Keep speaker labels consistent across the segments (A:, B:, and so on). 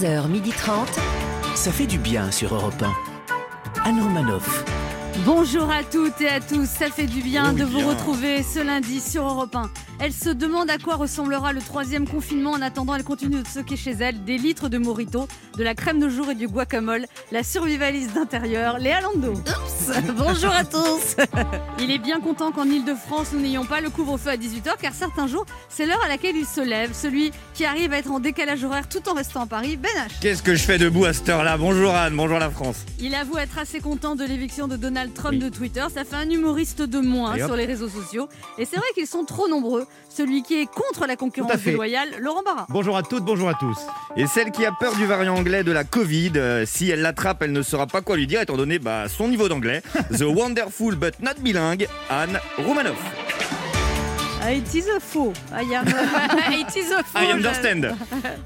A: 11h30. Ça fait du bien sur Europe 1. Anne Romanoff.
B: Bonjour à toutes et à tous, ça fait du bien de vous retrouver ce lundi sur Europe 1. Elle se demande à quoi ressemblera le troisième confinement. En attendant, elle continue de stocker chez elle des litres de morito, de la crème de jour et du guacamole, la survivaliste d'intérieur, Léa Lando.
C: Bonjour à tous
B: Il est bien content qu'en Ile-de-France, nous n'ayons pas le couvre-feu à 18h, car certains jours, c'est l'heure à laquelle il se lève. Celui qui arrive à être en décalage horaire tout en restant à Paris, Ben H.
D: Qu'est-ce que je fais debout à cette heure-là? Bonjour Anne, bonjour la France.
B: Il avoue être assez content de l'éviction de Donald Trump de Twitter. Ça fait un humoriste de moins sur les réseaux sociaux. Et c'est vrai qu'ils sont trop nombreux. Celui qui est contre la concurrence déloyale, Laurent Barra.
E: Bonjour à toutes, bonjour à tous.
D: Et celle qui a peur du variant anglais de la Covid, euh, si elle l'attrape, elle ne saura pas quoi lui dire étant donné bah, son niveau d'anglais. The wonderful but not bilingue, Anne Romanoff.
B: Ah, it is a faux. Ah, il y a- it is a faux.
D: I understand.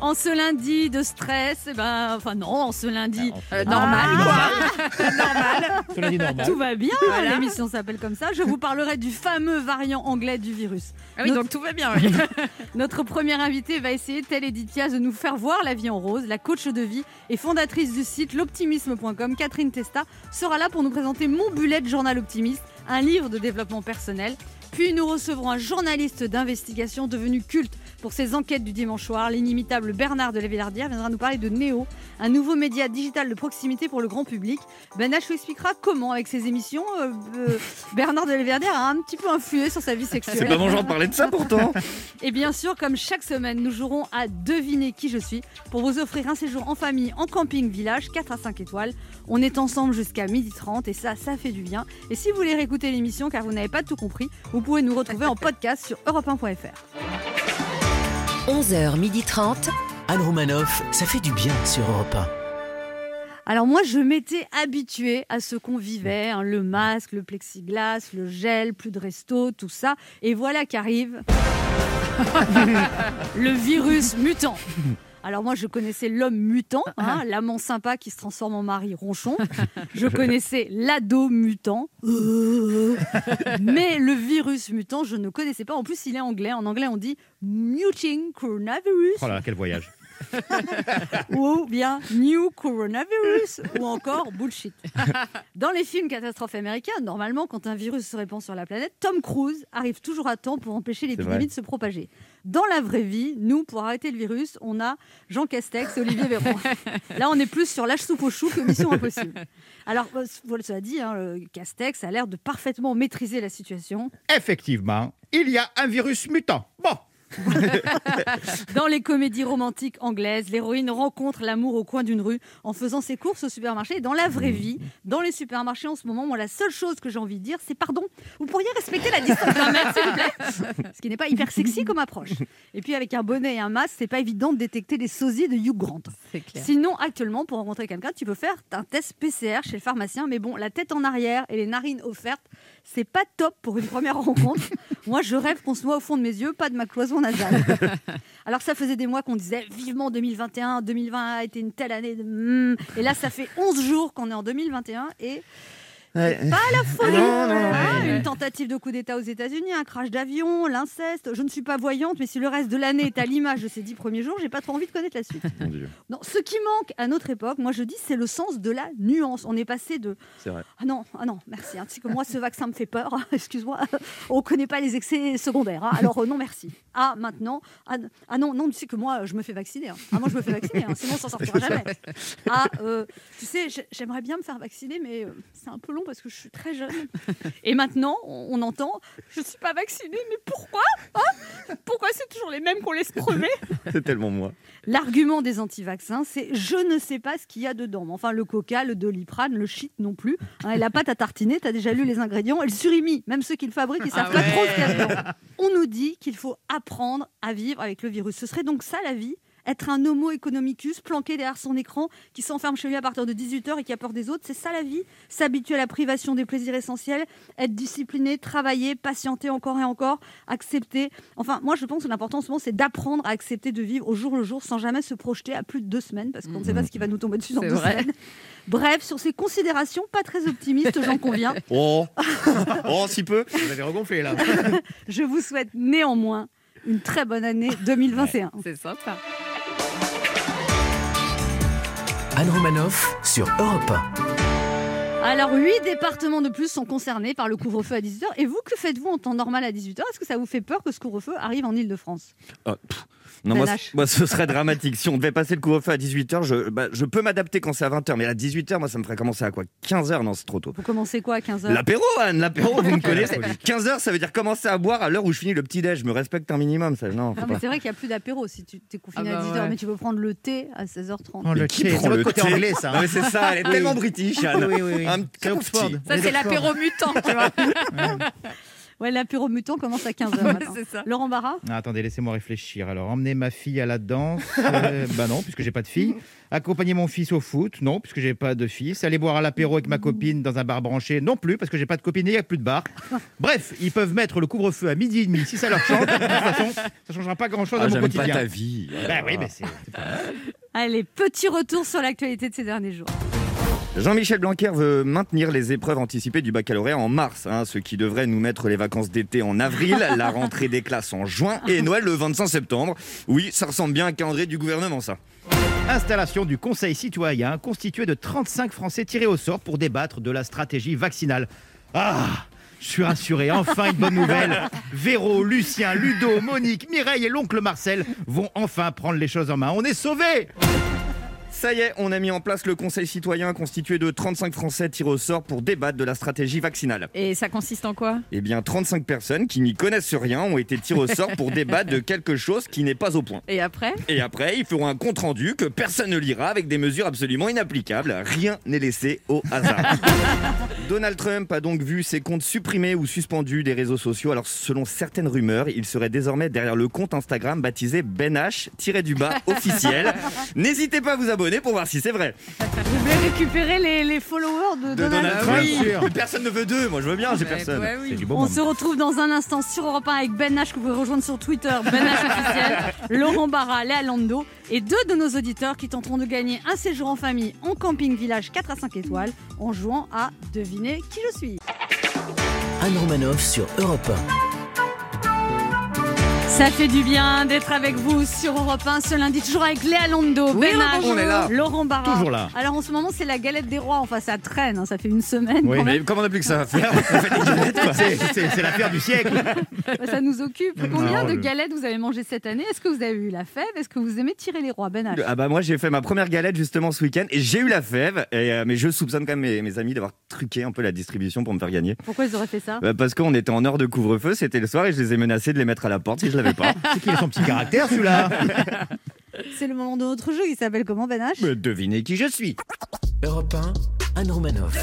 B: En ce lundi de stress, eh ben, enfin non, en ce lundi
C: Euh,
B: normal,
C: normal,
B: quoi. normal. Tout va bien,
C: Voilà.
B: l'émission s'appelle comme ça. Je vous parlerai du fameux variant anglais du virus.
C: Ah oui,
B: Notre-
C: donc tout va bien. oui.
B: Notre première invitée va essayer, telle Edith Piaf, de nous faire voir la vie en rose. La coach de vie et fondatrice du site l'optimisme.com, Catherine Testa, sera là pour nous présenter Mon bullet journal optimiste, un livre de développement personnel. Puis nous recevrons un journaliste d'investigation devenu culte pour ses enquêtes du dimanche soir. L'inimitable Bernard de la Villardière viendra nous parler de Néo, un nouveau média digital de proximité pour le grand public. Ben H vous expliquera comment, avec ses émissions, euh, euh, Bernard de la Villardière a un petit peu influé sur sa vie sexuelle.
D: C'est pas mon genre de parler de ça pourtant.
B: Et bien sûr, comme chaque semaine, nous jouerons à deviner qui je suis pour vous offrir un séjour en famille en camping village 4 à 5 étoiles. On est ensemble jusqu'à 12h30 et ça, ça fait du bien. Et si vous voulez réécouter l'émission car vous n'avez pas tout compris, vous pouvez nous retrouver en podcast sur europe1.fr.
A: 11h30. Anne Romanoff. Ça fait du bien sur Europe 1.
B: Alors moi, je m'étais habituée à ce qu'on vivait, hein, le masque, le plexiglas, le gel, plus de resto, tout ça. Et voilà qu'arrive le virus mutant. Alors moi, je connaissais l'homme mutant, hein, l'amant sympa qui se transforme en mari ronchon. Je connaissais l'ado mutant. Mais le virus mutant, je ne connaissais pas. En plus, il est anglais. En anglais, on dit muting coronavirus
E: Oh là, quel voyage.
B: ou bien New Coronavirus ou encore Bullshit. Dans les films catastrophes américains, normalement, quand un virus se répand sur la planète, Tom Cruise arrive toujours à temps pour empêcher l'épidémie de se propager. Dans la vraie vie, nous, pour arrêter le virus, on a Jean Castex et Olivier Véran. Là, on est plus sur l'âge soupe au chou que Mission Impossible. Alors, euh, voilà, cela dit, hein, Castex a l'air de parfaitement maîtriser la situation.
E: Effectivement, il y a un virus mutant. Bon,
B: Dans les comédies romantiques anglaises, l'héroïne rencontre l'amour au coin d'une rue en faisant ses courses au supermarché. Dans la vraie vie, dans les supermarchés en ce moment, moi, la seule chose que j'ai envie de dire, c'est pardon, vous pourriez respecter la distance d'un mètre, s'il vous plaît Ce qui n'est pas hyper sexy comme approche. Et puis avec un bonnet et un masque, c'est pas évident de détecter les sosies de Hugh Grant.
C: Clair.
B: Sinon, actuellement, pour rencontrer quelqu'un, tu peux faire un test PCR chez le pharmacien. Mais bon, la tête en arrière et les narines offertes, c'est pas top pour une première rencontre. Moi, je rêve qu'on se noie au fond de mes yeux, pas de ma cloison nasale. Alors, ça faisait des mois qu'on disait vivement 2021, 2020 a été une telle année. De... hmm. Et là, ça fait 11 jours qu'on est en 2021 et
D: Ouais.
B: pas la folie.
D: Non, non,
B: Ah,
D: ouais.
B: Une tentative de coup d'État aux États-Unis, un crash d'avion, l'inceste. Je ne suis pas voyante, mais si le reste de l'année est à l'image de ces dix premiers jours, j'ai pas trop envie de connaître la suite.
D: Mon Dieu,
B: Non, ce qui manque à notre époque, moi je dis, c'est le sens de la nuance. On est passé de
D: c'est vrai.
B: ah non, ah non, merci. hein. Tu sais que moi, ce vaccin me fait peur. Excuse-moi, on connaît pas les excès secondaires. hein. Alors euh, non, merci. Ah maintenant, ah, ah non, non, tu sais que moi, je me fais vacciner. hein. Ah moi, je me fais vacciner. hein. Sinon, on s'en sortira jamais. Ah, euh, tu sais, j'ai- j'aimerais bien me faire vacciner, mais euh, c'est un peu long parce que je suis très jeune. Et maintenant, on, on entend, je suis pas vaccinée, mais pourquoi Hein? Pourquoi c'est toujours les mêmes qu'on laisse crever?
D: C'est tellement moi.
B: L'argument des anti-vaccins, c'est je ne sais pas ce qu'il y a dedans. Enfin, le coca, le doliprane, le shit non plus. Hein, et la pâte à tartiner, tu as déjà lu les ingrédients. Elle surimi, même ceux qui le fabriquent, ils savent
C: Ah
B: pas
C: ouais.
B: trop ce qu'il y a dedans. On nous dit qu'il faut apprendre à vivre avec le virus. Ce serait donc ça la vie? Être un homo economicus planqué derrière son écran qui s'enferme chez lui à partir de 18h et qui a peur des autres, c'est ça la vie S'habituer à la privation des plaisirs essentiels, être discipliné, travailler, patienter encore et encore, accepter. Enfin, moi je pense que l'important en ce moment c'est d'apprendre à accepter de vivre au jour le jour sans jamais se projeter à plus de deux semaines parce qu'on ne sait pas ce qui va nous tomber dessus dans deux
C: vrai.
B: semaines. Bref, sur ces considérations pas très optimistes, j'en conviens,
D: Oh, oh, si peu.
E: Vous avez regonflé là.
B: je vous souhaite néanmoins une très bonne année 2021.
C: C'est sympa.
A: Anne Romanoff sur Europe 1.
B: Alors, 8 départements de plus sont concernés par le couvre-feu à 18h. Et vous, que faites-vous en temps normal à 18h Est-ce que ça vous fait peur que ce couvre-feu arrive en Ile-de-France
D: Ah, pff. Non, moi, moi, ce serait dramatique. Si on devait passer le couvre-feu à 18h, je, bah, je peux m'adapter quand c'est à 20h, mais à 18h, moi, ça me ferait commencer à quoi? 15h Non, c'est trop tôt.
B: Vous commencez quoi à 15h
D: L'apéro, Anne, l'apéro, vous me connaissez. 15h, ça veut dire commencer à boire à l'heure où je finis le petit-déj. Je me respecte un minimum, ça. Non,
B: mais c'est vrai qu'il n'y a plus d'apéro si tu t'es confiné
C: Ah
B: à
C: bah
B: 18h,
C: ouais.
B: mais tu peux prendre le thé à 16h30.
E: Oh, le
D: qui
E: thé,
D: prend
E: c'est
D: le
E: côté
D: thé?
E: anglais, ça.
D: Mais c'est ça, elle est tellement british, Anne.
E: Oui, oui.
D: Un.
C: Ça, c'est l'apéro mutant, tu vois.
B: Ouais, l'apéro mutant commence à 15h maintenant.
C: c'est ça.
B: Laurent Barra
E: Ah, attendez, laissez-moi réfléchir. Alors, emmener ma fille à la danse euh, Bah non, puisque j'ai pas de fille. Accompagner mon fils au foot Non, puisque j'ai pas de fils. Aller boire à l'apéro avec ma copine dans un bar branché Non plus, parce que j'ai pas de copine et il n'y a plus de bar. Bref, ils peuvent mettre le couvre-feu à midi et demi si ça leur chante. De toute façon, ça changera pas grand-chose
D: Ah,
E: à mon
D: j'aime pas
E: quotidien.
D: ta vie.
E: Bah oui, mais c'est.
B: Allez, petit retour sur l'actualité de ces derniers jours.
D: Jean-Michel Blanquer veut maintenir les épreuves anticipées du baccalauréat en mars, hein, ce qui devrait nous mettre les vacances d'été en avril, la rentrée des classes en juin et Noël le 25 septembre. Oui, ça ressemble bien à un calendrier du gouvernement, ça.
E: Installation du Conseil citoyen constitué de 35 Français tirés au sort pour débattre de la stratégie vaccinale. Ah je suis rassuré, enfin une bonne nouvelle. Véro, Lucien, Ludo, Monique, Mireille et l'oncle Marcel vont enfin prendre les choses en main. On est sauvés
D: Ça y est, on a mis en place le Conseil citoyen constitué de 35 Français tirés au sort pour débattre de la stratégie vaccinale.
C: Et ça consiste en quoi?
D: Eh bien, 35 personnes qui n'y connaissent rien ont été tirées au sort pour débattre de quelque chose qui n'est pas au point.
C: Et après?
D: Et après, ils feront un compte-rendu que personne ne lira avec des mesures absolument inapplicables. Rien n'est laissé au hasard. Donald Trump a donc vu ses comptes supprimés ou suspendus des réseaux sociaux. Alors, selon certaines rumeurs, il serait désormais derrière le compte Instagram baptisé Ben H-du-bas officiel. N'hésitez pas à vous abonner pour voir si c'est vrai.
B: Vous voulez récupérer les, les followers de,
D: De
B: Donald
D: Donald
B: Trump.
D: Mais Personne ne veut deux. Moi, je veux bien, j'ai personne.
C: ouais, oui.
E: C'est du beau
B: On
E: monde.
B: se retrouve dans un instant sur Europe 1 avec Ben H que vous pouvez rejoindre sur Twitter, Ben H officiel, Laurent Barra, Léa Lando et deux de nos auditeurs qui tenteront de gagner un séjour en famille en camping village 4 à 5 étoiles en jouant à deviner qui je suis.
A: Anne Romanoff sur Europe
B: Ça fait du bien d'être avec vous sur Europe 1 ce lundi, toujours avec Léa Lando,
C: Oui,
B: Ben H,
D: on est là.
B: Laurent Barra.
E: Toujours là.
B: Alors en ce moment, c'est la galette des rois. Enfin, ça traîne, hein, ça fait une semaine.
E: Oui.
D: Mais comme on n'a plus que ça à faire, on fait des galettes, quoi.
E: C'est- l'affaire du siècle.
B: même. Ça nous occupe. Combien
E: Non,
B: de
E: le-
B: galettes vous avez mangé cette année? Est-ce que vous avez eu la fève? Est-ce que vous aimez tirer les rois, Ben H
D: Ah bah moi j'ai fait ma première galette justement ce week-end et j'ai eu la fève et, euh, mais je soupçonne quand même mes, mes amis d'avoir truqué un peu la distribution pour me faire gagner
B: Pourquoi ils auraient fait ça?
D: Bah, parce qu'on était en heure de couvre-feu c'était le soir et je les ai menacés de les mettre à la porte si je pas
E: C'est qu'il a son petit caractère, celui-là.
B: C'est le moment de notre jeu. Il s'appelle comment, Ben H?
D: Mais devinez qui je suis
A: Europe 1, Anne Romanoff.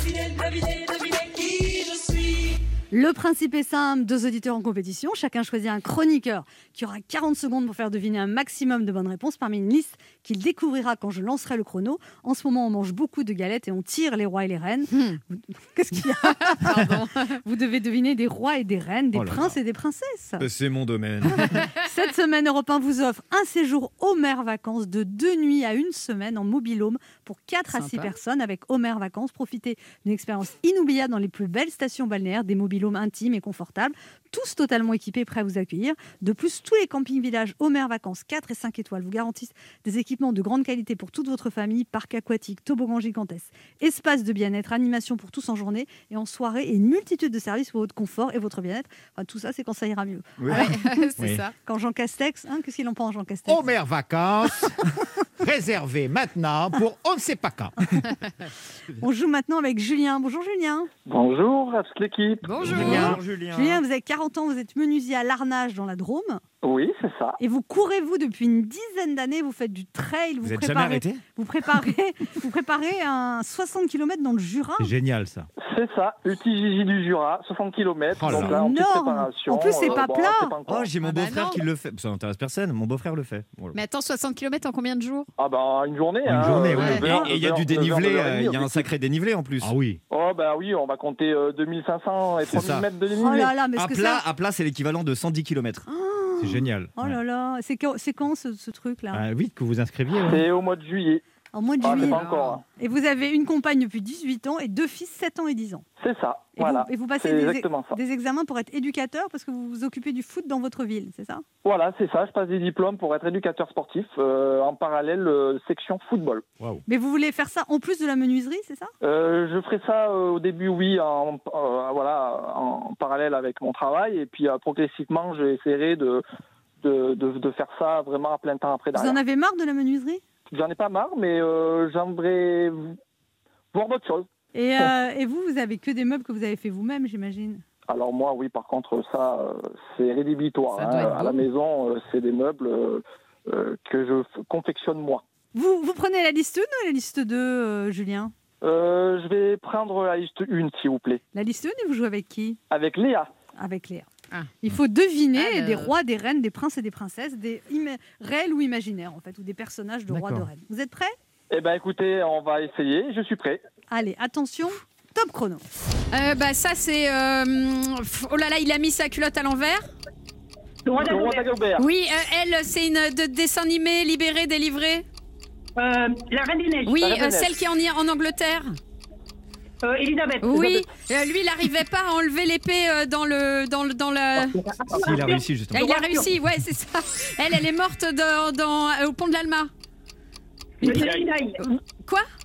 B: Le principe est simple, deux auditeurs en compétition, chacun choisit un chroniqueur qui aura 40 secondes pour faire deviner un maximum de bonnes réponses parmi une liste qu'il découvrira quand je lancerai le chrono. En ce moment, on mange beaucoup de galettes et on tire les rois et les reines.
C: Hmm.
B: Vous- Qu'est-ce qu'il y a
C: Pardon.
B: Vous devez deviner des rois et des reines, des
E: Oh là
B: princes et des princesses.
D: C'est mon domaine
B: Cette semaine, Europe 1 vous offre un séjour Homer Vacances de deux nuits à une semaine en mobilhome pour 4 à 6
C: Sympa.
B: personnes avec Homer Vacances. Profitez d'une expérience inoubliable dans les plus belles stations balnéaires, des mobilhomes intimes et confortables, tous totalement équipés, prêts à vous accueillir. De plus, tous les camping-villages Homer Vacances 4 et 5 étoiles vous garantissent des équipements de grande qualité pour toute votre famille, parc aquatique, toboggan gigantesque, espace de bien-être, animation pour tous en journée et en soirée et une multitude de services pour votre confort et votre bien-être. Enfin, tout ça, c'est quand ça ira mieux.
C: Ouais, c'est
E: Oui.
C: ça.
B: Quand Jean Castex, hein, qu'est-ce qu'il en pense, Jean Castex?
E: Homer Vacances, réservé maintenant pour on ne sait pas quand.
B: On joue maintenant avec Julien. Bonjour Julien.
F: Bonjour à toute l'équipe.
C: Bonjour.
E: Julien.
D: Julien
B: Julien, vous avez 40 ans, vous êtes menuisier à Larnage dans la Drôme
F: Oui, c'est ça.
B: et vous courez-vous depuis une dizaine d'années, vous faites du trail, vous,
D: Vous êtes jamais
B: préparez,
D: arrêté
B: vous préparez vous préparez un 60 km dans le Jura.
E: C'est génial, ça.
F: C'est ça, UTJJ du Jura, 60 km.
E: Oh là
F: donc
E: là.
F: en
B: Énorme.
F: préparation.
B: En plus, c'est
F: euh,
B: pas
F: bon,
B: plat.
F: pas.
D: Oh j'ai mon
C: Ah bah
D: beau-frère qui le fait Ça n'intéresse personne, mon beau-frère le fait Voilà.
C: Mais attends, 60 km en combien de jours?
F: Ah bah une journée.
E: Une
F: hein,
E: journée,
F: euh,
E: ouais.
F: heures,
D: Et il y a du dénivelé, euh, il y a un sacré dénivelé en plus
E: Ah oui.
F: Oh bah oui, on va compter euh, 2500 et
D: C'est
F: 3000
D: ça.
F: mètres de
B: Oh
F: dénivelé.
B: là là, mais
D: à
B: que
D: plat,
B: ça...
D: à plat c'est l'équivalent de 110 km
E: C'est génial.
B: Oh là là, c'est quand, c'est quand ce, ce truc-là?
E: Ah, vite que vous inscriviez. ouais.
F: C'est au mois de juillet.
B: En mois de
F: Ah,
B: juillet.
F: encore.
B: Et vous avez une compagne depuis 18 ans et deux fils 7 ans et 10 ans.
F: C'est ça.
B: Et,
F: voilà.
B: vous, et vous passez des,
F: exactement ça.
B: des examens pour être éducateur parce que vous vous occupez du foot dans votre ville, c'est ça?
F: Voilà, c'est ça. Je passe des diplômes pour être éducateur sportif euh, en parallèle euh, section football.
B: Mais vous voulez faire ça en plus de la menuiserie, c'est ça?
F: Euh, je ferai ça euh, au début, oui, en, euh, voilà, en parallèle avec mon travail, et puis euh, progressivement, j'essaierai de, de, de, de faire ça vraiment à plein temps après.
B: Vous en
F: derrière.
B: avez marre de la menuiserie?
F: J'en ai pas marre, mais euh, j'aimerais voir d'autres choses.
B: et, euh, et vous, vous avez que des meubles que vous avez fait vous-même, j'imagine?
F: Alors moi, oui, par contre, ça, euh, c'est rédhibitoire.
C: Ça
F: hein. À la maison, c'est des meubles que je confectionne moi.
B: vous, vous prenez la liste 1 ou la liste 2, euh, Julien?
F: Euh, je vais prendre la liste 1, s'il vous plaît,
B: La liste 1 et vous jouez avec qui?
F: Avec Léa.
B: Avec Léa.
C: Ah.
B: Il faut deviner
C: Alors.
B: des rois, des reines, des princes et des princesses, des ima- réels ou imaginaires en fait, ou des personnages de rois, de reines. Vous êtes prêts?
F: Eh ben, écoutez, on va essayer. Je suis prêt.
B: Allez, attention, top chrono.
C: Euh, bah ça c'est euh, oh là là il a mis sa culotte à l'envers.
F: Le roi d'Agobert.
C: Oui euh, elle c'est une de dessin animé libéré délivré?
G: Euh, la Reine des Neiges.
C: Oui euh, celle qui est en, en Angleterre.
G: Euh, Elisabeth.
C: Oui Euh, lui il arrivait pas à enlever l'épée euh, dans le dans le dans la.
E: Si, il a réussi justement.
C: Ah, il a réussi ouais c'est ça. Elle elle est morte dans, dans au pont de l'Alma.
G: Lady Di.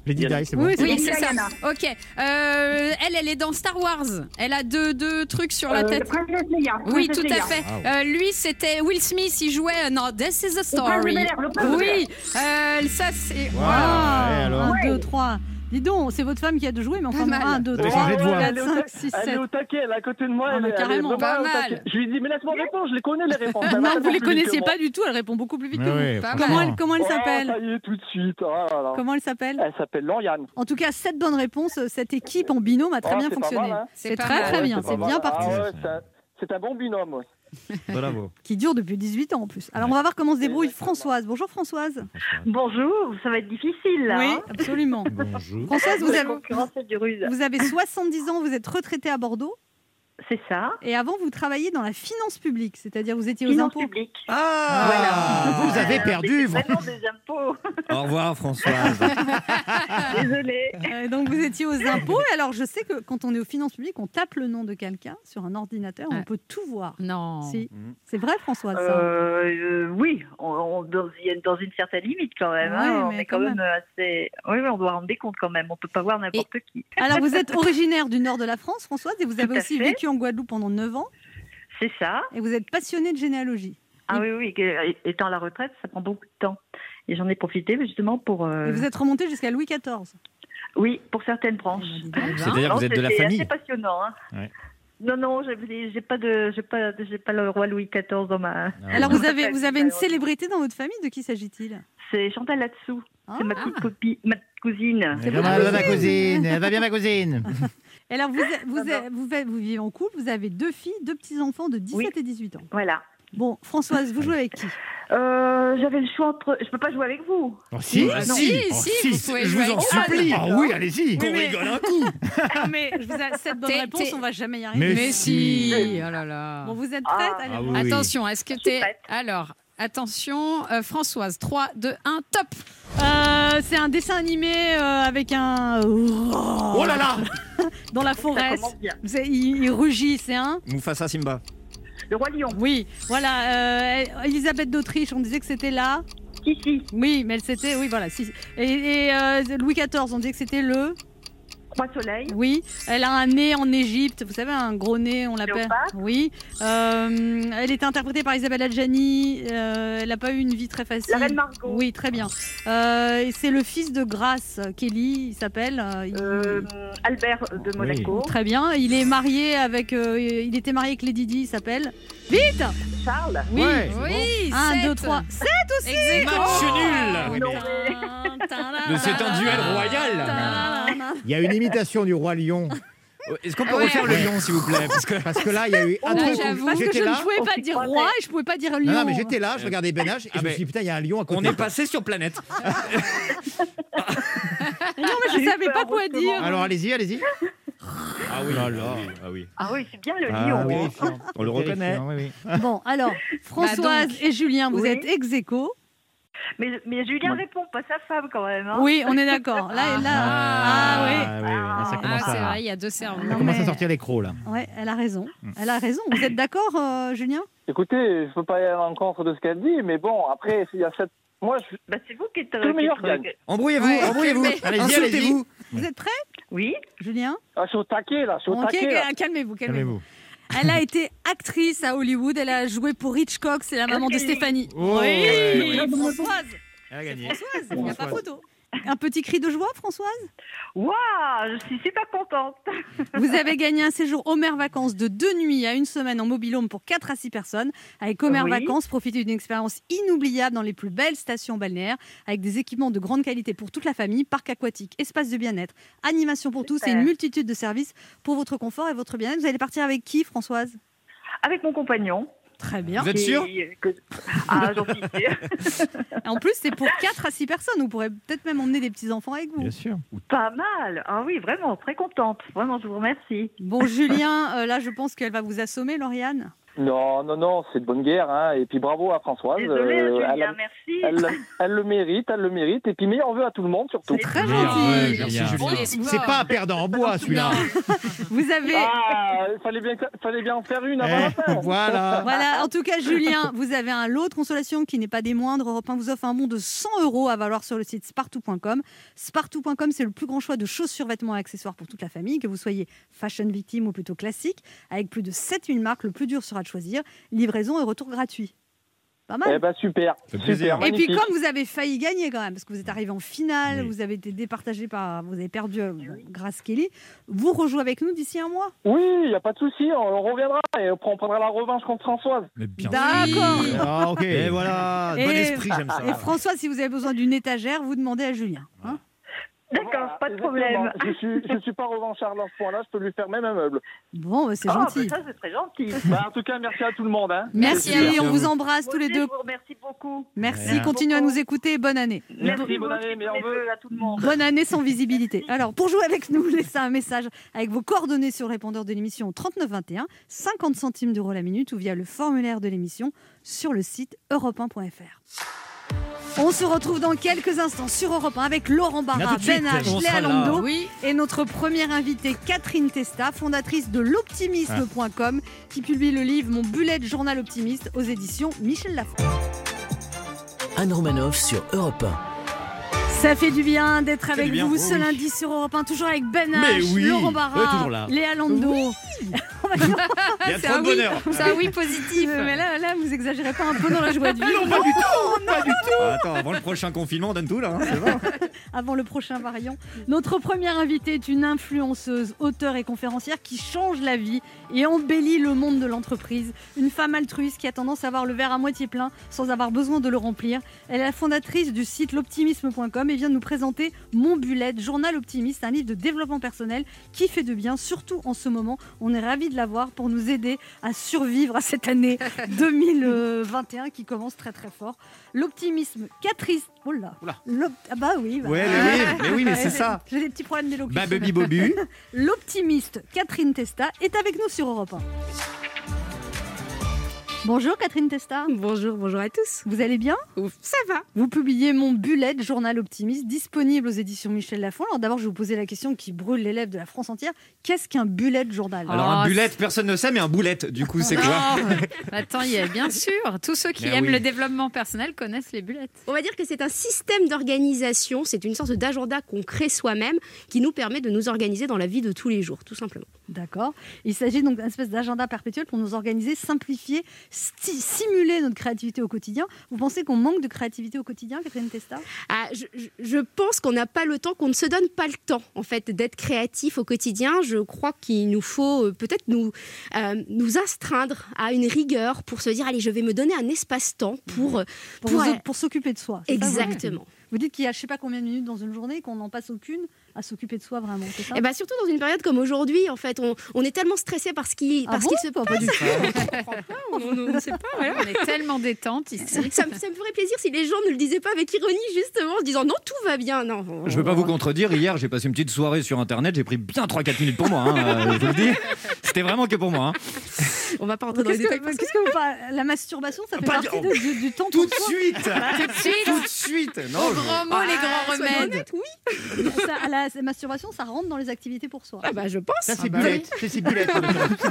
E: Lady Di, c'est bon.
B: Oui, c'est
C: Oui
B: bon.
C: c'est ça. Ok euh, elle elle est dans Star Wars. Elle a deux deux trucs sur la tête.
G: Leia.
C: Oui, tout à fait.
E: Ah
C: Euh, lui, c'était Will Smith, il jouait Non, This is a
G: Le
C: Story.
G: Le
C: Oui, euh, ça c'est.
E: Wow.
B: Ah,
E: ouais, alors.
B: 1, 2, 3. Dis donc, c'est votre femme qui a de jouer, mais enfin,
C: Pas mal.
B: 1, 2,
E: Vous avez
B: 3,
E: changé de voix.
B: 4, 5, 6,
F: Elle est
B: 7.
F: au taquet, elle est à côté de moi.
B: Ah,
F: elle, elle
B: carrément.
F: vraiment
C: Pas
F: au
C: mal.
F: taquet. Je lui dis, mais laisse-moi répondre, je les connais les réponses. Elle
B: Non, vous les connaissiez pas du tout, elle répond beaucoup plus vite
E: Mais
B: que vous. Comment elle, comment elle
F: Oh,
B: s'appelle
F: ça y est, tout de suite. Là, là.
B: Comment elle s'appelle
F: Elle s'appelle Lauriane.
B: En tout cas, 7 bonnes réponses. Cette équipe en binôme a très
F: Oh,
B: bien fonctionné.
F: hein.
B: C'est très très bien, c'est bien parti.
F: Ah un- c'est un bon binôme.
E: Bravo.
B: Qui dure depuis 18 ans en plus. Alors on va voir comment se débrouille. Françoise. Bonjour Françoise.
G: Bonjour, ça va être difficile là.
B: Oui,
G: hein.
B: absolument.
E: Bonjour.
B: Françoise, vous avez, vous avez 70 ans, vous êtes retraitée à Bordeaux.
G: C'est ça.
B: Et avant, vous travailliez dans la finance publique, c'est-à-dire vous étiez aux
G: Finance
B: impôts.
G: publique.
E: Ah, vous avez perdu. vous.
G: Vraiment des impôts.
D: Au revoir Françoise.
G: Désolée.
B: Euh, donc vous étiez aux impôts. Et alors je sais que quand on est aux finances publiques, on tape le nom de quelqu'un sur un ordinateur, on peut tout voir.
C: Non.
B: Si,
E: Mhm.
B: c'est vrai Françoise. ça
G: Euh, euh, oui, on, on- dans, il y a- dans une certaine limite quand même. hein. On est quand
B: quand
G: même, assez. Oui, on doit rendre des comptes quand même. On peut pas voir n'importe qui.
B: Alors vous êtes originaire du nord de la France, Françoise, et vous avez aussi
G: fait.
B: Vécu en Guadeloupe pendant 9 ans,
G: C'est ça.
B: et vous êtes passionnée de généalogie.
G: Ah oui, oui. Étant à la retraite, ça prend beaucoup de temps. Et j'en ai profité justement pour. euh,
B: Et vous êtes remontée jusqu'à Louis XIV.
G: Oui, pour certaines branches.
E: C'est-à-dire que
G: Non,
E: vous êtes de la famille.
G: assez passionnant. Hein.
E: Ouais.
G: Non, non, j'ai j'ai pas de, j'ai pas, j'ai pas le roi Louis XIV dans ma.
B: Alors vous avez, vous avez une célébrité dans votre famille, de qui s'agit-il?
G: C'est Chantal.
B: Ah.
G: C'est ma petite copine, ma cousine.
E: Elle va bien, ma cousine. Elle va bien, ma cousine.
B: Et Alors vous, vous, vous, vivez en couple, vous avez deux filles, deux petits-enfants de 17
G: Oui.
B: et 18 ans.
G: Voilà.
B: Bon, Françoise, vous jouez avec qui?
G: Euh, J'avais le choix entre. Je peux pas jouer avec vous.
E: Oh, si,
C: Ah,
E: si,
C: si,
E: oh,
C: si, vous pouvez
E: je
C: jouer
E: vous en supplie.
G: Ah,
E: oui, allez-y.
D: Qu'on rigole un coup.
B: Mais je vous ai 7 bonnes
C: T'es-
B: réponses,
C: t'es-
B: on va jamais y arriver.
E: Mais
C: Mais
E: si.
C: si. Oh là là.
B: Bon, vous êtes
G: Ah.
B: prête
E: Ah oui.
C: Attention, est-ce que t'es.
G: prête.
C: Alors, attention, euh, Françoise, 3, 2, 1, top
B: Euh, c'est un dessin animé euh, avec un...
E: Oh là là
B: Dans la forêt. Il, il rugit, c'est un
D: Mufasa Simba.
G: Le roi lion.
B: Oui, voilà. euh, Elisabeth d'Autriche, on disait que c'était là.
G: Si, si.
B: Oui, mais elle c'était... Oui, voilà. Si. Et, et, euh, Louis XIV, on disait que c'était le...
G: Soleil.
B: Oui, elle a un nez en Égypte, vous savez, un gros nez, on l'appelle. Oui. Euh, elle était interprétée par Isabelle Adjani. euh, elle n'a pas eu une vie très facile.
G: La reine Margot.
B: Oui, très bien. Euh, c'est le fils de Grace, Kelly, il s'appelle. il-
G: Albert de Monaco.
B: Très bien. Il est marié avec. euh, il était marié avec Lady Di, il s'appelle. Vite
G: Charles?
B: Oui.
C: Oui
B: 1,
C: sept.
B: 2, 3. 7 aussi.
D: Match nul.
G: Non,
C: mais-
D: c'est un duel royal.
E: Il y a une imitation du roi lion.
D: Est-ce qu'on peut
C: Ouais.
D: refaire le lion, s'il vous plaît? Parce que
E: Parce que là, il y a eu un truc.
B: Parce que je ne pouvais
G: on
B: pas dire roi et je pouvais pas dire lion.
E: Non, non, mais j'étais là, je regardais Ben H et
D: Ah,
E: je me suis dit, putain, il y a un lion à côté.
D: on est passé sur planète.
B: Non, mais je
G: J'ai
B: savais pas quoi dire.
E: Alors allez-y, allez-y.
D: Ah oui, ah oui, ah oui.
G: Ah oui, c'est bien le
E: Ah,
G: lion.
D: On le reconnaît.
E: Oui, oui.
B: Bon, alors, Françoise
C: donc.
B: et Julien, vous
G: Oui.
B: êtes ex aequo.
G: Mais, mais Julien répond, pas sa femme quand même. hein.
B: Oui, on est d'accord. Là, là, ah, oui.
E: Ah, oui, oui,
C: Ah,
E: commence,
C: c'est
E: à,
C: vrai, il y a deux cerveaux.
E: ça commence à sortir les crocs, là.
B: Ouais, elle a raison.
E: Mm.
B: Elle a raison. Vous êtes d'accord, euh, Julien?
F: Écoutez, je peux pas aller à l'encontre de ce qu'elle dit, mais bon, après, il y a cette. Moi, je...
G: Bah, c'est vous qui êtes.
F: Tout le meilleur gagne.
D: Embrouillez-vous, embrouillez-vous.
E: Allez-y, allez-y.
D: Insultez-vous.
B: Vous êtes prêts,
G: Oui.
B: Julien
F: Ah, je suis au taquet, là, suis au
B: Ok,
F: taquet. là.
B: calmez-vous, calmez-vous.
E: Calmez-vous.
B: Elle a été actrice à Hollywood. Elle a joué pour Hitchcock. C'est la maman de Stéphanie.
E: Oh,
B: oui. Françoise.
E: Elle a gagné.
B: Françoise, il n'y a pas
E: Françoise.
B: photo. Un petit cri de joie, Françoise?
G: Waouh, je suis super contente.
B: Vous avez gagné un séjour Homer Vacances de deux nuits à une semaine en mobilhome pour 4 à 6 personnes. Avec Homer
G: Oui.
B: Vacances, profitez d'une expérience inoubliable dans les plus belles stations balnéaires, avec des équipements de grande qualité pour toute la famille, parc aquatique, espace de bien-être, animation pour tous et une multitude de services pour votre confort et votre bien-être. Vous allez partir avec qui, Françoise?
G: Avec mon compagnon.
B: Très bien.
D: Vous êtes
G: Et-
D: sûr
G: que- Ah, j'en suis sûre.
B: En plus, c'est pour 4 à 6 personnes. Vous pourrez peut-être même emmener des petits-enfants avec vous.
E: Bien sûr.
G: Pas mal. Ah oui, vraiment, très contente. Vraiment, je vous remercie.
B: Bon, Julien, euh, là, je pense qu'elle va vous assommer, Lauriane.
F: Non, non, non, c'est de bonne guerre, hein. Et puis bravo à Françoise.
G: Désolée,
F: euh,
G: Julien,
F: elle, a-
G: merci.
F: elle, elle le mérite, elle le mérite. Et puis meilleur vœu à tout le monde, surtout.
B: C'est très gentil.
E: ouais. C'est pas un perdant en bois, celui-là.
B: Vous avez.
F: Ah, il fallait bien, fallait bien en faire une avant
E: Eh,
F: la fin.
E: voilà.
B: Voilà, en tout cas, Julien, vous avez un lot de consolation qui n'est pas des moindres. Europe 1 vous offre un bon de 100 euros à valoir sur le site spartou.com. Spartou.com, c'est le plus grand choix de chaussures, vêtements et accessoires pour toute la famille, que vous soyez fashion victime ou plutôt classique. Avec plus de 7000 marques, le plus dur sera de choisir. Livraison et retour gratuit. Pas mal.
F: Eh ben super,
B: Et puis comme vous avez failli gagner quand même, parce que vous êtes arrivé en finale,
E: Oui.
B: vous avez été départagé par, vous avez perdu euh, grâce Kelly, vous rejouez avec nous d'ici un mois?
F: Oui, il n'y a pas de souci, on, on reviendra et on prendra la revanche contre Françoise.
B: D'accord.
E: Ah, ok.
D: Et voilà, bon
B: Et-
D: esprit, j'aime ça.
B: Et François, si vous avez besoin d'une étagère, vous demandez à Julien. hein.
G: D'accord,
F: Voilà,
G: pas de
F: exactement.
G: problème.
F: Je suis, je suis pas revanchard dans ce point-là, je peux lui faire même un meuble.
B: bon, c'est
G: Ah,
B: gentil.
G: ça, c'est très gentil.
F: Bah, en tout cas, merci à tout le monde. Hein.
B: Merci,
F: super.
B: on vous embrasse tous les deux.
G: Remercie beaucoup.
B: Merci, continuez à nous écouter et bonne année.
F: Merci,
G: Merci
F: bonne année, vœux.
G: vœux à tout le monde.
B: Bonne année sans visibilité. Alors, pour jouer avec nous, laissez un message avec vos coordonnées sur le répondeur de l'émission 3921, 50 centimes d'euros la minute ou via le formulaire de l'émission sur le site europe1.fr. On se retrouve dans quelques instants sur Europe 1 avec Laurent Barra. Ben H, Léa. Lando
C: Oui.
B: et notre première invitée Catherine Testa, fondatrice de l'optimisme.com, qui publie le livre Mon bullet journal optimiste aux éditions Michel Lafon.
A: Anne Romanoff sur Europe 1.
B: Ça fait du bien d'être avec
D: bien.
B: vous
D: Oh
B: ce
D: oui.
B: lundi sur Europe 1, toujours avec Ben H,
D: oui.
B: Laurent Barra. Léa Lando.
D: Il y a
C: C'est
D: trop
C: un
D: de
C: oui.
D: bonheur.
C: C'est un oui positif.
B: Mais là, là, vous exagérez pas un peu dans la joie de vivre.
E: Non, pas du tout. Pas du tout.
D: Ah, Attends, avant le prochain confinement, on donne tout là, hein, c'est bon.
B: avant le prochain variant. Notre première invitée est une influenceuse, auteure et conférencière qui change la vie et embellit le monde de l'entreprise. Une femme altruiste qui a tendance à voir le verre à moitié plein sans avoir besoin de le remplir. Elle est la fondatrice du site l'optimisme.com et vient de nous présenter Mon Bullet, journal optimiste, un livre de développement personnel qui fait de bien, surtout en ce moment. On est ravis de l'avoir pour nous aider à survivre à cette année 2021 qui commence très très fort. L'optimisme, Catrice. Oh là.
E: Oula.
B: Ah bah oui. bah.
D: Ouais, mais oui, mais oui, mais c'est ça.
B: J'ai des petits problèmes d'élocution.
D: Bah, Baby Bobu.
B: L'optimiste Catherine Testa est avec nous sur Europe 1. Bonjour Catherine Testa.
C: Bonjour, bonjour à tous.
B: Vous allez bien?
C: Ouf, Ça va.
B: Vous publiez Mon Bullet, journal optimiste, disponible aux éditions Michel Lafon. Alors d'abord, je vais vous poser la question qui brûle les lèvres de la France entière. Qu'est-ce qu'un bullet journal?
D: Alors, un
C: Oh,
D: bullet, personne ne sait, mais un boulette, du coup, c'est quoi?
C: Oh, Attends, il y a bien sûr. Tous ceux qui
D: Mais
C: aiment
D: oui.
C: le développement personnel connaissent les bulettes.
H: On va dire que c'est un système d'organisation, c'est une sorte d'agenda qu'on crée soi-même qui nous permet de nous organiser dans la vie de tous les jours, tout simplement.
B: D'accord. Il s'agit donc d'une espèce d'agenda perpétuel pour nous organiser, simplifier, simuler notre créativité au quotidien. Vous pensez qu'on manque de créativité au quotidien, Catherine Testa?
H: Ah, je, pense qu'on n'a pas le temps, qu'on ne se donne pas le temps en fait d'être créatif au quotidien. Je crois qu'il nous faut euh, peut-être nous, euh, nous astreindre à une rigueur pour se dire allez, je vais me donner un espace-temps pour, euh,
B: Pour,
H: pour,
B: s'occuper de soi.
H: exactement.
B: Vous dites qu'il y a je sais pas combien de minutes dans une journée qu'on n'en passe aucune à s'occuper de soi vraiment, c'est ça
H: Et bah surtout dans une période comme aujourd'hui, en fait, on, on est tellement stressé par ce qui,
B: Ah
H: par ce
B: bon
H: qui se
B: Pas
H: passe.
B: du tout.
H: on- on ne sait pas, voilà.
C: On est tellement détente ici.
H: ça, me, ça me ferait plaisir si les gens ne le disaient pas avec ironie, justement, en se disant non, tout va bien. Non,
D: Je veux pas vous contredire, hier j'ai passé une petite soirée sur internet, j'ai pris bien 3-4 minutes pour moi, hein, je vous le dis. C'était vraiment que pour moi. hein.
H: On va pas rentrer dans les détails.
B: que, qu'est-ce que vous parlez La masturbation, ça fait
D: Pas
B: partie
D: du-
B: de- du, du temps
D: Tout
B: pour
D: de
B: soi
D: suite
C: Tout de suite.
D: Tout de Non,
C: Au
D: je-
C: grand mot, les grands
H: soyons
C: remèdes.
H: oui.
B: Ça, à la masturbation, ça rentre dans les activités pour soi.
H: Ah bah je pense.
E: Ça, c'est
C: bah
E: bulette. C'est bulette.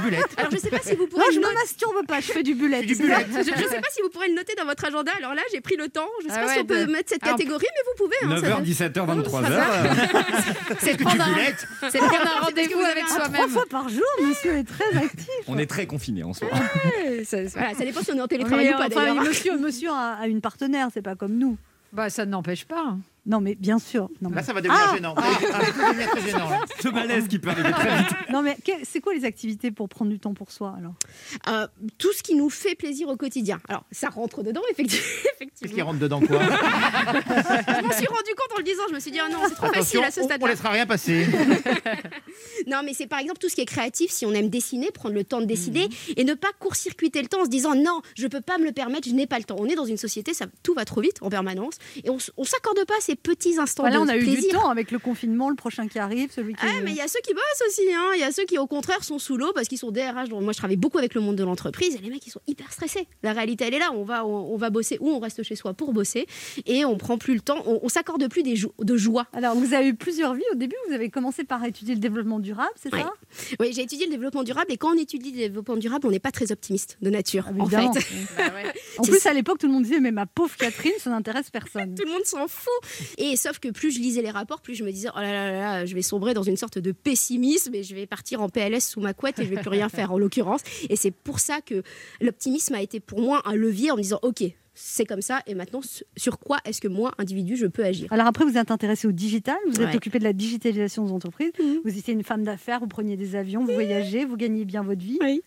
E: Bulette.
H: Alors je sais pas si vous
B: Non,
H: pourrez
B: je
H: noter.
B: masturbe pas, je fais du bullet.
H: Je, je sais pas si vous pourrez le noter dans votre agenda. Alors là, j'ai pris le temps. Je sais
C: Ah
H: pas si on peut
C: de-
H: mettre cette catégorie, mais vous pouvez. hein, ça
D: 9h,
H: va.
D: 17h, 23h.
C: C'est prendre un,
E: bulette.
C: rendez-vous avec
H: un
B: Trois
C: soi-même.
B: fois par jour, monsieur est très actif.
D: On est très en soi.
H: Ouais, ça, voilà, ça dépend si on est en télétravail ou pas
B: enfin,
H: d'ailleurs.
B: monsieur, monsieur a, a une partenaire, c'est pas comme nous.
C: Bah, ça ne n'empêche pas.
B: Non, mais bien sûr. Non, mais,
E: Là, ça va devenir
B: Ah
E: gênant. Ça va devenir très gênant. là.
D: Ce malaise qui peut arriver très vite.
B: non, mais c'est quoi les activités pour prendre du temps pour soi alors?
H: Euh, tout ce qui nous fait plaisir au quotidien. Alors, ça rentre dedans, effectivement.
E: Qu'est-ce qui rentre dedans quoi?
H: Je m'en suis rendu compte en le disant. Je me suis dit, ah non, c'est trop
E: Attention,
H: facile à ce
E: on- on
H: stade-là.
E: laissera rien passer.
H: Non, mais c'est par exemple tout ce qui est créatif, si on aime dessiner, prendre le temps de dessiner
B: Mhm.
H: et ne pas court-circuiter le temps en se disant non, je peux pas me le permettre, je n'ai pas le temps. On est dans une société, ça, tout va trop vite en permanence et on s'accorde pas ces petits instants
B: Voilà,
H: de
B: on a eu
H: plaisir.
B: du temps avec le confinement, le prochain qui arrive, celui qui.
H: Ah, mais il y a ceux qui bossent aussi, hein. il y a ceux qui au contraire sont sous l'eau parce qu'ils sont DRH. Donc, moi je travaille beaucoup avec le monde de l'entreprise et les mecs ils sont hyper stressés. La réalité elle est là, on va, on, on va bosser ou on reste chez soi pour bosser et on prend plus le temps, on, on s'accorde plus des jo- de joie.
B: Alors, vous avez eu plusieurs vies. Au début, vous avez commencé par étudier le développement durable, c'est
H: Ouais.
B: ça?
H: Oui, j'ai étudié le développement durable et quand on étudie le développement durable, on n'est pas très optimiste de nature
B: Ah,
H: en fait.
B: En plus, à l'époque, tout le monde disait Mais ma pauvre Catherine, ça n'intéresse personne.
H: Tout le monde s'en fout. Et sauf que plus je lisais les rapports, plus je me disais oh là là là là, je vais sombrer dans une sorte de pessimisme et je vais partir en PLS sous ma couette et je vais plus rien faire en l'occurrence. Et c'est pour ça que l'optimisme a été pour moi un levier en me disant ok, c'est comme ça et maintenant sur quoi est-ce que moi individu je peux agir?
B: Alors après, vous êtes intéressé au digital, vous êtes
H: Ouais.
B: occupé de la digitalisation des entreprises,
H: Mhm.
B: vous étiez une femme d'affaires, vous preniez des avions, vous voyagez, vous gagnez bien votre vie.
H: Oui.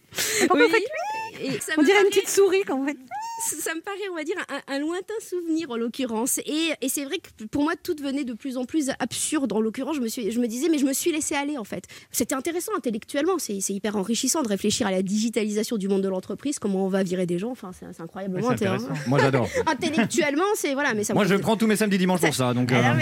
B: Pourquoi
H: Oui.
B: vous faites-
H: Et ça
B: On dirait une petite souris quand vous faites.
H: Ça me paraît, on va dire, un, un lointain souvenir en l'occurrence. Et, et c'est vrai que pour moi, tout devenait de plus en plus absurde. En l'occurrence, je me, suis, je me disais, mais je me suis laissé aller en fait. C'était intéressant intellectuellement, c'est c'est hyper enrichissant de réfléchir à la digitalisation du monde de l'entreprise, comment on va virer des gens. Enfin, c'est incroyablement
E: c'est
H: intéressant.
E: intéressant.
D: Moi j'adore.
H: Intellectuellement, c'est voilà, mais ça.
D: Moi
H: me-
D: je prends tous mes samedis dimanches pour ça. Donc,
H: Ah non,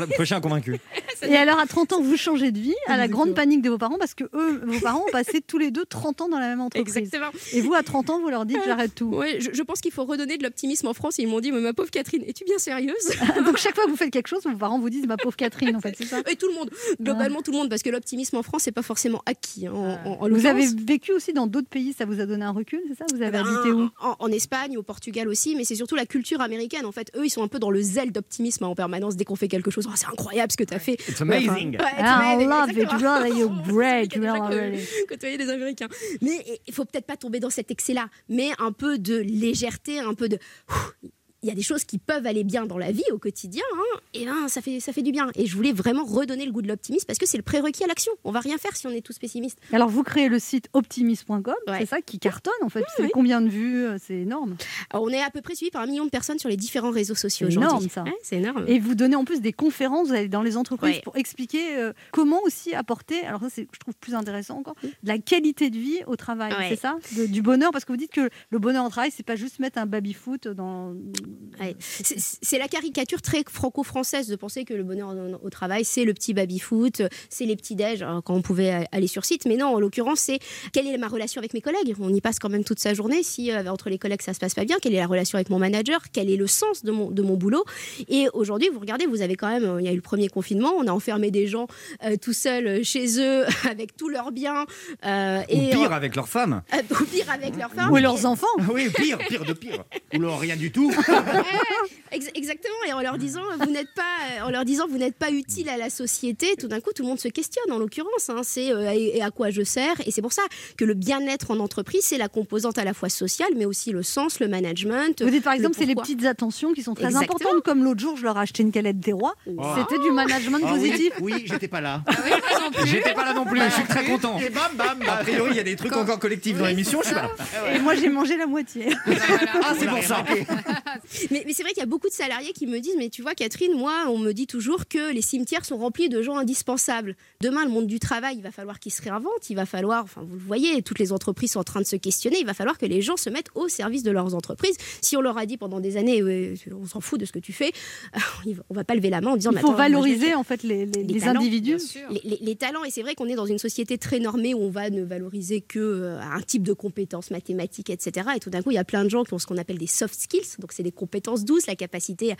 D: euh, prochain convaincu.
B: Et alors à 30 ans, vous changez de vie, à la grande panique de vos parents, parce que eux, vos parents ont passé tous les deux 30 ans dans la même entreprise.
H: Exactement.
B: Et vous, à 30 ans, vous leur dites J'arrête tout.
H: Ouais, je, je pense qu'il faut redonner de l'optimisme en France. Et ils m'ont dit, mais ma pauvre Catherine, es-tu bien sérieuse
B: Donc chaque fois que vous faites quelque chose, vos parents vous disent Ma pauvre Catherine, en fait, c'est ça
H: Et tout le monde, globalement tout le monde, parce que l'optimisme en France, c'est pas forcément acquis. hein, en- en- en
B: Vous avez vécu aussi dans d'autres pays, ça vous a donné un recul, c'est ça Vous avez
H: Ben,
B: habité où
H: en, en Espagne, au Portugal aussi, mais c'est surtout la culture américaine. En fait, eux, ils sont un peu dans le zèle d'optimisme hein, en permance. Dès qu'on fait quelque chose, Oh, c'est incroyable ce que tu as fait.
D: It's amazing.
H: Ouais,
B: Ah, I
H: it's
B: love
H: amazing,
B: it,
H: exactement.
B: really, you're great,
H: c'est vrai
B: really,
H: qu'il y a
B: really.
H: déjà que- côtoyer des Américains. Mais il faut peut-être pas tomber dans cet excès-là, mais un peu de légèreté, un peu de. Il y a des choses qui peuvent aller bien dans la vie au quotidien, hein, et ben ça fait ça fait du bien. Et je voulais vraiment redonner le goût de l'optimisme parce que c'est le prérequis à l'action. On va rien faire si on est tous pessimistes.
B: Alors vous créez le site optimisme.com,
H: Ouais.
B: c'est ça qui cartonne en fait. c'est
H: ouais.
B: combien de vues euh, C'est énorme.
H: Alors, on est à peu près suivi par un million de personnes sur les différents réseaux sociaux
B: C'est
H: aujourd'hui.
B: énorme, ça.
H: C'est énorme.
B: Et vous donnez en plus des conférences, vous allez dans les entreprises
H: Ouais.
B: pour expliquer euh, comment aussi apporter, alors ça c'est, je trouve plus intéressant encore, de la qualité de vie au travail,
H: Ouais.
B: c'est ça? De- Du bonheur, parce que vous dites que le bonheur au travail, c'est pas juste mettre un baby-foot dans...
H: Ouais. C'est- la caricature très franco-française de penser que le bonheur au- travail, c'est le petit baby-foot, c'est les petits déj euh, quand on pouvait aller sur site. Mais non, en l'occurrence, c'est quelle est ma relation avec mes collègues? On y passe quand même toute sa journée. Si euh, entre les collègues ça se passe pas bien, quelle est la relation avec mon manager? Quel est le sens de mon, de mon boulot? Et aujourd'hui, vous regardez, vous avez quand même, euh, il y a eu le premier confinement, on a enfermé des gens euh, tout seuls euh, chez eux avec tous leurs biens. euh,
D: Ou
H: et
D: pire avec leurs femmes.
H: euh, ou pire avec leurs femmes.
B: Ou leurs enfants
D: Oui, pire, pire de pire.
E: Ou alors rien du tout.
H: Ex- Exactement, et en leur disant vous n'êtes pas, euh, en leur disant vous n'êtes pas utile à la société, tout d'un coup tout le monde se questionne en l'occurrence. hein. c'est euh, et, à quoi je sers, et c'est pour ça que le bien-être en entreprise c'est la composante à la fois sociale, mais aussi le sens, le management.
B: Vous dites par
H: le
B: exemple, c'est les petites attentions qui sont très
H: Exactement.
B: importantes, comme l'autre jour, je leur ai acheté une calette des rois.
E: Oh.
B: C'était du management
E: Ah oui,
B: positif.
E: oui, j'étais pas là.
D: J'étais pas là non plus, je suis très content.
E: Et bam, bam,
D: A
E: bam.
D: priori, il y a des trucs encore collectifs dans l'émission, je suis pas là.
B: Et moi, j'ai mangé la moitié.
D: Ah, c'est pour ça.
H: Mais, mais c'est vrai qu'il y a beaucoup de salariés qui me disent mais tu vois Catherine, moi on me dit toujours que les cimetières sont remplis de gens indispensables. Demain le monde du travail, il va falloir qu'il se réinvente, il va falloir, enfin vous le voyez, toutes les entreprises sont en train de se questionner, il va falloir que les gens se mettent au service de leurs entreprises. Si on leur a dit pendant des années Ouais, on s'en fout de ce que tu fais, on va pas lever la main en disant
B: Il
H: Mais
B: faut
H: moi,
B: valoriser en fait les, les-
H: Les
B: les
H: talents,
B: individus.
H: les, les- les talents. Et c'est vrai qu'on est dans une société très normée où on va ne valoriser que euh, un type de compétences mathématiques, etc. Et tout d'un coup, il y a plein de gens qui ont ce qu'on appelle des soft skills, donc c'est des compétences douces, la capacité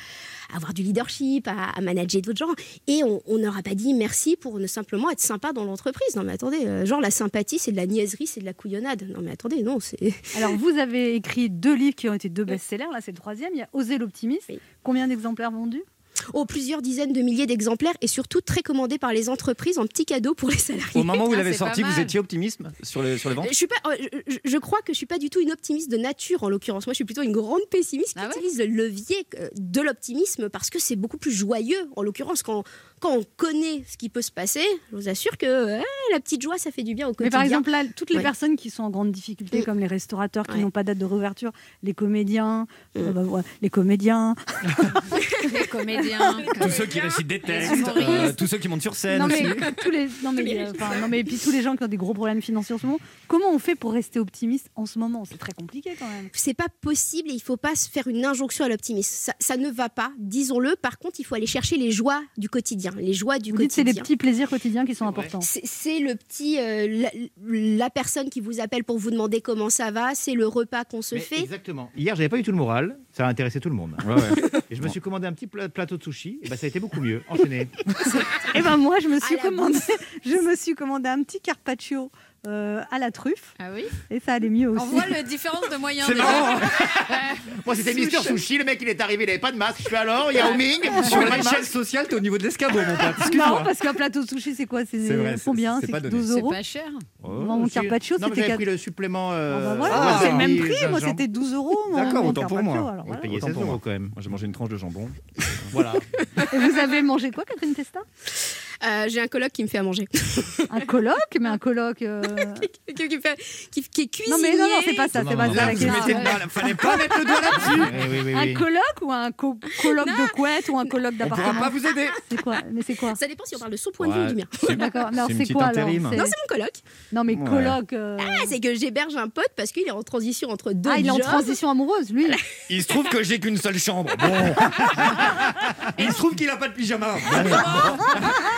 H: à avoir du leadership, à, à manager d'autres gens. Et on n'aura pas dit merci pour ne simplement être sympa dans l'entreprise. Non mais attendez, euh, genre la sympathie, c'est de la niaiserie, c'est de la couillonnade. Non mais attendez, non, c'est...
B: Alors, vous avez écrit deux livres qui ont été deux best-sellers. Là, c'est le troisième. Il y a Oser l'optimisme.
H: Oui.
B: Combien d'exemplaires vendus?
H: Oh, plusieurs dizaines de milliers d'exemplaires et surtout très commandés par les entreprises en petits cadeaux pour les salariés.
D: Au moment où vous
C: Ah,
D: l'avez
C: c'est pas
D: sorti, vous étiez optimiste sur les, sur les ventes
H: Je, suis pas, euh, je, crois que je suis pas du tout une optimiste de nature en l'occurrence. Moi, je suis plutôt une grande pessimiste qui
C: Ah ouais?
H: utilise le levier euh, de l'optimisme parce que c'est beaucoup plus joyeux. En l'occurrence, quand, quand on connaît ce qui peut se passer, je vous assure que euh, la petite joie, ça fait du bien au quotidien.
B: Mais par exemple, là, toutes les
H: Ouais.
B: personnes qui sont en grande difficulté,
H: Mm.
B: comme les restaurateurs qui
H: Ouais.
B: n'ont pas date de réouverture, les comédiens,
H: Mm.
B: euh, bah, ouais, les comédiens.
C: Les comédiens.
D: Tous ceux qui récitent des textes, euh, tous ceux qui montent sur scène
B: Non
D: aussi.
B: mais, tous les, non, mais, euh, enfin, non, mais et puis tous les gens qui ont des gros problèmes financiers en ce moment. Comment on fait pour rester optimiste en ce moment? C'est très compliqué quand même.
H: c'est pas possible et il faut pas se faire une injonction à l'optimisme. Ça, ça ne va pas, disons-le. Par contre, il faut aller chercher les joies du quotidien, les joies du
B: Vous dites c'est
H: quotidien.
B: les petits plaisirs quotidiens qui sont importants.
H: C'est- le petit, euh, la, la personne qui vous appelle pour vous demander comment ça va. C'est le repas qu'on se
E: Mais
H: fait.
E: Exactement. Hier, j'avais pas eu tout le moral. Ça a intéressé tout le monde.
D: Ouais, ouais.
E: Et je me suis commandé un petit pla- plateau de sushi. Et ben, ça a été beaucoup mieux. Enchaîné.
B: Et ben moi je me suis commandé, je me suis commandé un petit carpaccio euh, à la truffe
C: Ah oui
B: et ça allait mieux aussi.
C: On voit la différence de moyens.
D: C'est marrant.
E: Moi, c'était Mister Sushi. Le mec, il est arrivé, il avait pas de masque. Je fais alors, Yao Ming.
D: Sur
E: pas de
D: l'échelle
E: masque.
D: sociale, t'es au niveau de l'escabeau, mon pote.
B: Non, parce qu'un plateau de sushi, c'est quoi? C'est
D: C'est c'est-
B: combien?
D: c'est
B: C'est
D: pas donné.
B: 12
C: C'est
B: euros?
C: pas cher.
E: Oh,
B: Mon carpaccio, c'était
E: j'avais
B: quatre-
E: pris le supplément.
B: Ah
E: euh,
B: bah voilà,
D: Ah,
B: c'est le même prix. Moi, c'était 12 euros.
D: D'accord, autant pour moi.
E: On
B: voilà.
E: payait
D: Autant
E: 16
D: pour moi.
E: euros quand même.
D: Moi, j'ai mangé une tranche de jambon.
E: Voilà.
B: Et vous avez mangé quoi, Catherine Testa?
H: Euh, J'ai un coloc qui me fait à manger.
B: Un colloque, mais un colloque. euh,
H: qui, qui fait- qui- qui est cuisinier.
B: Non, mais non, non, c'est pas ça.
E: Non,
B: C'est
E: non,
B: pas
E: non,
B: ça
D: Là,
B: la
D: vous
B: question.
D: mettez le doigt, fallait pas mettre le doigt là-dessus.
E: Oui, oui,
B: Un colloque ou un co- colloque de couette ou un colloque
D: On pourra
B: d'appartement?
D: pas vous aider.
B: C'est quoi? Mais c'est quoi?
H: Ça dépend si on parle de son point de vue ou du mien.
B: D'accord. Non,
D: c'est
B: quoi alors?
H: Non, c'est mon coloc.
B: Non, mais colloque. euh,
H: Ah, c'est que j'héberge un pote parce qu'il est en transition entre deux
B: Ah, il est en transition amoureuse, lui.
D: Il se trouve que j'ai qu'une seule chambre. Bon. Il se trouve qu'il a pas de pyjama.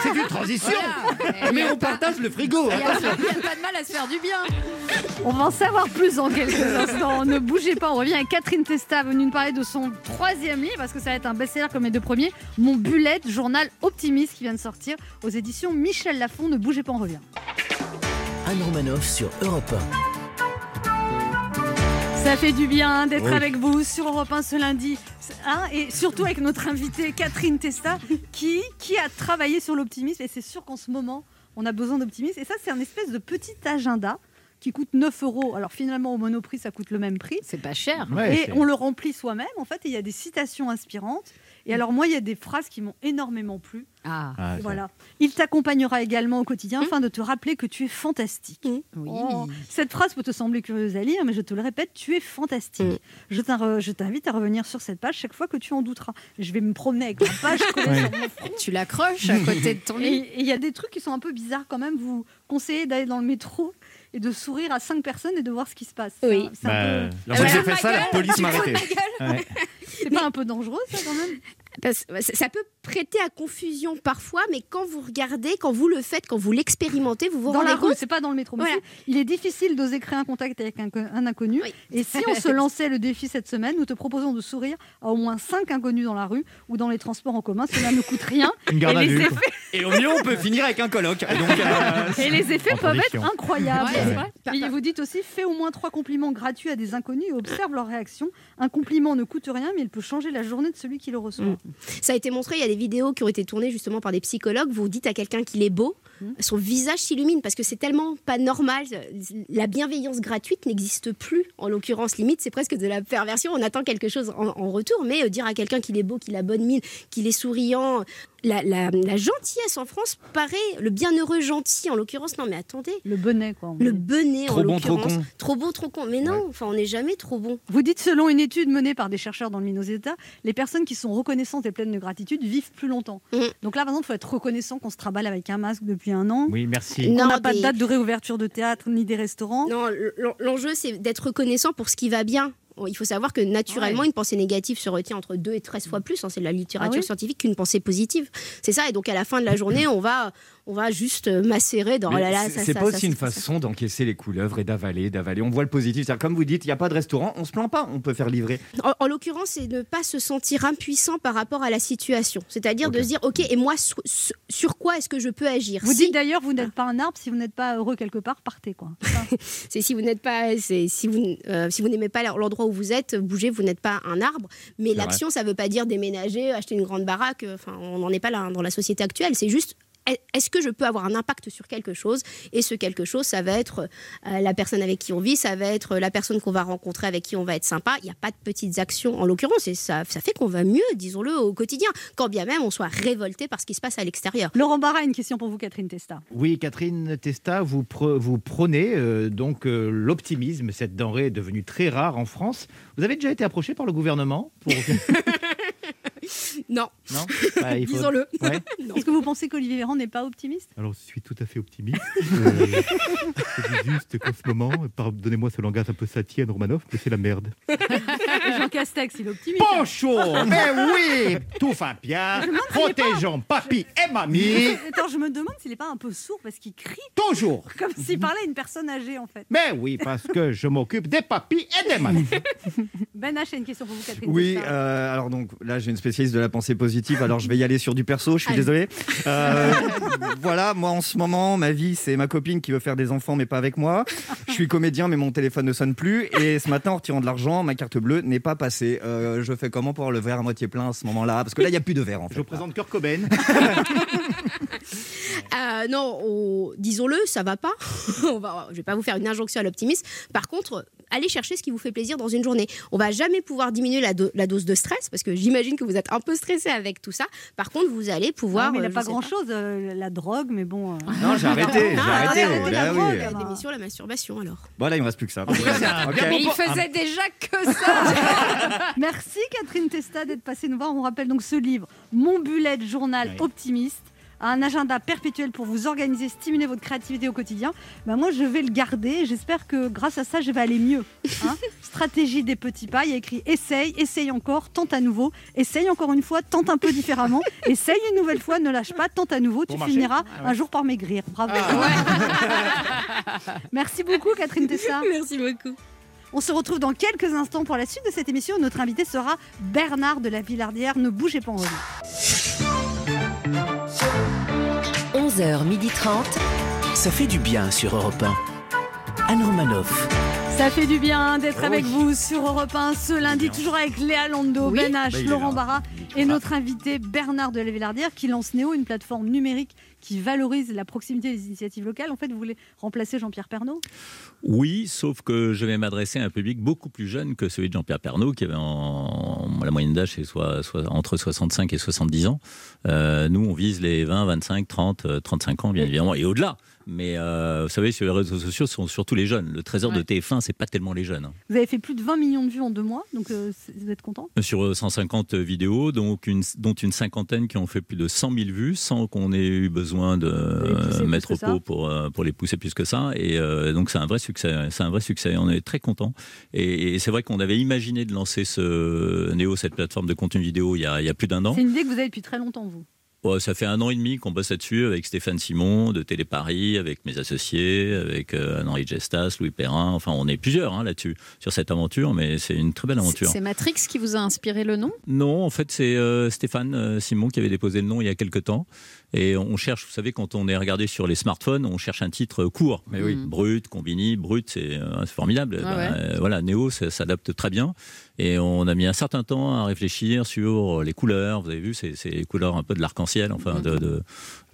E: C'est une transition.
C: Voilà.
D: Mais on partage le frigo.
C: Il n'y a, pas- a de mal à se faire du bien.
B: On va en savoir plus dans quelques instants. Ne bougez pas, on revient avec Catherine Testa, venue nous parler de son troisième livre, parce que ça va être un best-seller comme les deux premiers, Mon Bullet, journal optimiste, qui vient de sortir aux éditions Michel Lafon. Ne bougez pas, on revient.
A: Anne Romanoff sur Europe
B: Ça fait du bien d'être
D: Oui.
B: avec vous sur Europe 1 ce lundi. Hein, et surtout avec notre invitée Catherine Testa, qui, qui a travaillé sur l'optimisme. Et c'est sûr qu'en ce moment, on a besoin d'optimisme. Et ça, c'est un espèce de petit agenda qui coûte 9 euros. Alors finalement, au Monoprix, ça coûte le même prix.
C: C'est pas cher.
E: Ouais,
B: et on le remplit soi-même, en fait, et il y a des citations inspirantes. Et alors, moi, il y a des phrases qui m'ont énormément plu.
C: Ah,
E: Ah,
B: voilà. Il t'accompagnera également au quotidien
H: Mmh.
B: afin de te rappeler que tu es fantastique.
C: oui.
B: Oh, cette phrase peut te sembler curieuse à lire, mais je te le répète, tu es fantastique.
H: Mm.
B: Je t'in- Je t'invite à revenir sur cette page chaque fois que tu en douteras. Je vais me promener avec la page front.
C: Tu l'accroches à côté de ton lit.
B: Il y a des trucs qui sont un peu bizarres quand même. Vous conseillez d'aller dans le métro et de sourire à cinq personnes et de voir ce qui se passe.
H: Oui.
B: un
E: Bah,
B: peu-
D: La fois que
C: Ouais.
D: j'ai fait ça, la police m'a arrêté.
E: ouais.
B: c'est pas un peu dangereux ça quand même?
H: Parce- ça ça peut prêter à confusion parfois, mais quand vous regardez, quand vous le faites, quand vous l'expérimentez, vous vous
B: Dans
H: rendez
B: la
H: compte.
B: c'est pas dans le métro.
H: Voilà.
B: il est difficile d'oser créer un contact avec un, un inconnu.
H: Oui.
B: Et si on se lançait le défi cette semaine, nous te proposons de sourire à au moins cinq inconnus dans la rue ou dans les transports en commun. Cela ne coûte rien.
E: Une garde à
B: et, les effets,
D: Et au mieux, on peut finir avec un colloque. Donc, euh,
B: et les effets
E: En
B: peuvent être incroyables.
C: Ouais, vrai.
B: Et vous dites aussi, fais au moins trois compliments gratuits à des inconnus et observe leur réaction. Un compliment ne coûte rien, mais il peut changer la journée de celui qui le reçoit.
H: Mm. Ça a été montré, il y a des vidéos qui ont été tournées justement par des psychologues. Vous dites à quelqu'un qu'il est beau,
B: Mhm.
H: son visage s'illumine parce que c'est tellement pas normal. La bienveillance gratuite n'existe plus. En l'occurrence, limite, c'est presque de la perversion. On attend quelque chose en, en retour, mais euh, dire à quelqu'un qu'il est beau, qu'il a bonne mine, qu'il est souriant, la, la- la gentillesse en France paraît le bienheureux gentil. En l'occurrence, non, mais attendez.
B: Le bonnet, quoi.
H: Le benet, en
D: Trop bon, trop
H: l'occurrence.
D: con.
H: Trop beau, trop con. Mais non, enfin, on n'est jamais trop bon.
B: Vous dites, selon une étude menée par des chercheurs dans le Minnesota, les personnes qui sont reconnaissantes et pleines de gratitude vivent plus longtemps.
H: Mhm.
B: Donc là, par exemple, il faut être reconnaissant qu'on se traballe avec un masque depuis un an.
E: Oui, merci.
B: On n'a pas de date de réouverture de théâtre ni des restaurants.
H: Non, l'en- l'enjeu, c'est d'être reconnaissant pour ce qui va bien. Bon, Il faut savoir que naturellement, une pensée négative se retient entre 2 et 13 fois plus. hein, c'est de la littérature
B: Ah oui
H: scientifique qu'une pensée positive. C'est ça. Et donc, à la fin de la journée, on va, on va juste euh, macérer dans.
I: Mais
H: oh
I: c'est-
H: ça,
I: c'est
H: ça,
I: pas
H: ça,
I: aussi une
H: ça, ça.
I: façon d'encaisser les couleuvres et d'avaler, d'avaler. On voit le positif. C'est-à-dire, Comme vous dites, il n'y a pas de restaurant, on se plaint pas, on peut faire livrer.
H: En, en l'occurrence, c'est ne pas se sentir impuissant par rapport à la situation. C'est-à-dire de se dire, ok, et moi, sur, sur quoi est-ce que je peux agir?
B: Vous
H: Si-
B: dites d'ailleurs, vous n'êtes pas un arbre, si vous n'êtes pas heureux quelque part, partez quoi.
H: C'est si vous n'êtes pas, c'est si vous euh, si vous n'aimez pas l'endroit où vous êtes, bougez, vous n'êtes pas un arbre. Mais
I: C'est
H: l'action, ça veut pas dire déménager, acheter une grande baraque. euh, Enfin, on n'en est pas là hein, dans la société actuelle. C'est juste est-ce que je peux avoir un impact sur quelque chose Et ce quelque chose, ça va être euh, la personne avec qui on vit, ça va être la personne qu'on va rencontrer, avec qui on va être sympa. Il n'y a pas de petites actions en l'occurrence, et ça, ça fait qu'on va mieux, disons-le, au quotidien, quand bien même on soit révolté par ce qui se passe à l'extérieur.
B: Laurent Barra, une question pour vous, Catherine Testa.
E: Oui, Catherine Testa, vous, pre- vous prônez euh, donc euh, l'optimisme. Cette denrée est devenue très rare en France. Vous avez déjà été approché par le gouvernement pour...
H: Non,
E: Non Bah, il faut-
H: disons-le.
E: Ouais.
B: Est-ce que vous pensez qu'Olivier Véran n'est pas optimiste?
E: Alors, je suis tout à fait optimiste. Euh, je dis juste qu'en ce moment, pardonnez-moi ce langage un peu satien, Romanov, mais c'est la merde.
B: Jean Castex, il est optimiste.
E: Bonjour Mais oui Tout va bien Protégeons papy et mamie
B: Attends, je me demande s'il n'est pas un peu sourd parce qu'il crie
E: Toujours
B: comme s'il parlait à une personne âgée en fait.
E: Mais oui, parce que je m'occupe des papis et des mamies.
B: Ben H a une question pour vous, Catherine
D: Oui, euh, alors donc là j'ai une spécialiste de la pensée positive, alors je vais y aller sur du perso, je suis
H: Allez.
D: désolé. Euh, voilà, moi en ce moment, ma vie c'est ma copine qui veut faire des enfants mais pas avec moi. Je suis comédien mais mon téléphone ne sonne plus et ce matin en retirant de l'argent, ma carte bleue n'est pas passée. Euh, je fais comment pour avoir le verre à moitié plein à ce moment-là? Parce que là il n'y a plus de verre en
E: Je
D: fait.
E: vous présente Kurt Cobain.
H: Euh, non, on- disons-le, ça va pas. on va, je vais pas vous faire une injonction à l'optimisme. Par contre, allez chercher ce qui vous fait plaisir dans une journée. On va jamais pouvoir diminuer la, do- la dose de stress parce que j'imagine que vous êtes un peu stressé avec tout ça. Par contre, vous allez pouvoir.
B: Ouais, mais il
H: euh,
B: n'a
H: je
B: pas
H: sais
B: grand chose, la drogue, mais bon. euh,
D: Non, j'ai arrêté, j'ai
H: Ah,
D: arrêté.
H: arrêtez la drogue,
D: oui.
H: euh, L'émission, la masturbation alors.
D: Voilà, il me reste plus que ça.
E: c'est un
D: Ok.
E: bien
C: Mais il
E: bon-
C: faisait déjà que ça.
B: Merci Catherine Testa d'être passée nous voir. On rappelle donc ce livre, Mon bullet journal
E: Oui.
B: optimiste. Un agenda perpétuel pour vous organiser, stimuler votre créativité au quotidien. Bah moi, je vais le garder. J'espère que grâce à ça, je vais aller mieux. hein. Stratégie des petits pas. Il y a écrit essaye, essaye encore, tente à nouveau. Essaye encore une fois, tente un peu différemment. Essaye une nouvelle fois, ne lâche pas, tente à nouveau. Tu
E: marcher
B: finiras
E: Ah ouais.
B: un jour par maigrir. Bravo. Merci beaucoup, Catherine Tessa.
H: Merci beaucoup.
B: On se retrouve dans quelques instants pour la suite de cette émission. Notre invité sera Bernard de la Villardière. Ne bougez pas en revue.
A: 11h30. Ça fait du bien sur Europe 1. Anne Romanoff.
B: Ça fait du bien d'être
D: Oh
B: avec vous sur Europe 1 ce lundi, toujours avec Léa Lando,
H: Oui.
B: Ben H,
D: Bah, est
B: Laurent. Barra et notre invité Bernard de la Villardière qui lance Néo, une plateforme numérique qui valorise la proximité des initiatives locales. En fait, vous voulez remplacer Jean-Pierre Pernaud?
J: Oui, sauf que je vais m'adresser à un public beaucoup plus jeune que celui de Jean-Pierre Pernaud, qui avait en, la moyenne d'âge c'est soit, soit entre 65 et 70 ans. Euh, nous, on vise les 20, 25, 30, euh, 35 ans, bien évidemment, et au-delà. Mais euh, vous savez, sur les réseaux sociaux, ce sont surtout les jeunes. Le trésor de
B: Ouais.
J: TF1, c'est pas tellement les jeunes. hein.
B: Vous avez fait plus de 20 millions de vues en deux mois, donc euh, vous êtes content?
J: Sur 150 vidéos, donc une, dont une cinquantaine qui ont fait plus de 100 000 vues, sans qu'on ait eu besoin de euh, mettre au pot pour, euh, pour les pousser plus que ça. Et euh, donc c'est un vrai succès. C'est un vrai succès. On est très content. Et, et c'est vrai qu'on avait imaginé de lancer ce Néo, cette plateforme de contenu vidéo, il y a, il y a plus d'un an.
B: C'est une idée que vous avez depuis très longtemps, vous.
J: Ouais, ça fait un an et demi qu'on bosse là-dessus avec Stéphane Simon de Télé Paris, avec mes associés, avec euh, Anne-Henri Gestas, Louis Perrin. Enfin, on est plusieurs hein, là-dessus, sur cette aventure, mais c'est une très belle aventure.
C: C'est Matrix qui vous a inspiré le nom?
J: Non, en fait, c'est euh, Stéphane euh, Simon qui avait déposé le nom il y a quelques temps. Et on cherche, vous savez, quand on est regardé sur les smartphones, on cherche un titre court.
I: Mais oui.
C: Mhm.
J: Brut, Combini, Brut, c'est euh, formidable.
C: Ah
J: Ben,
C: ouais.
J: euh, voilà, Néo ça s'adapte très bien. Et on a mis un certain temps à réfléchir sur les couleurs. Vous avez vu, c'est les couleurs un peu de l'arc-en-ciel, enfin, de, de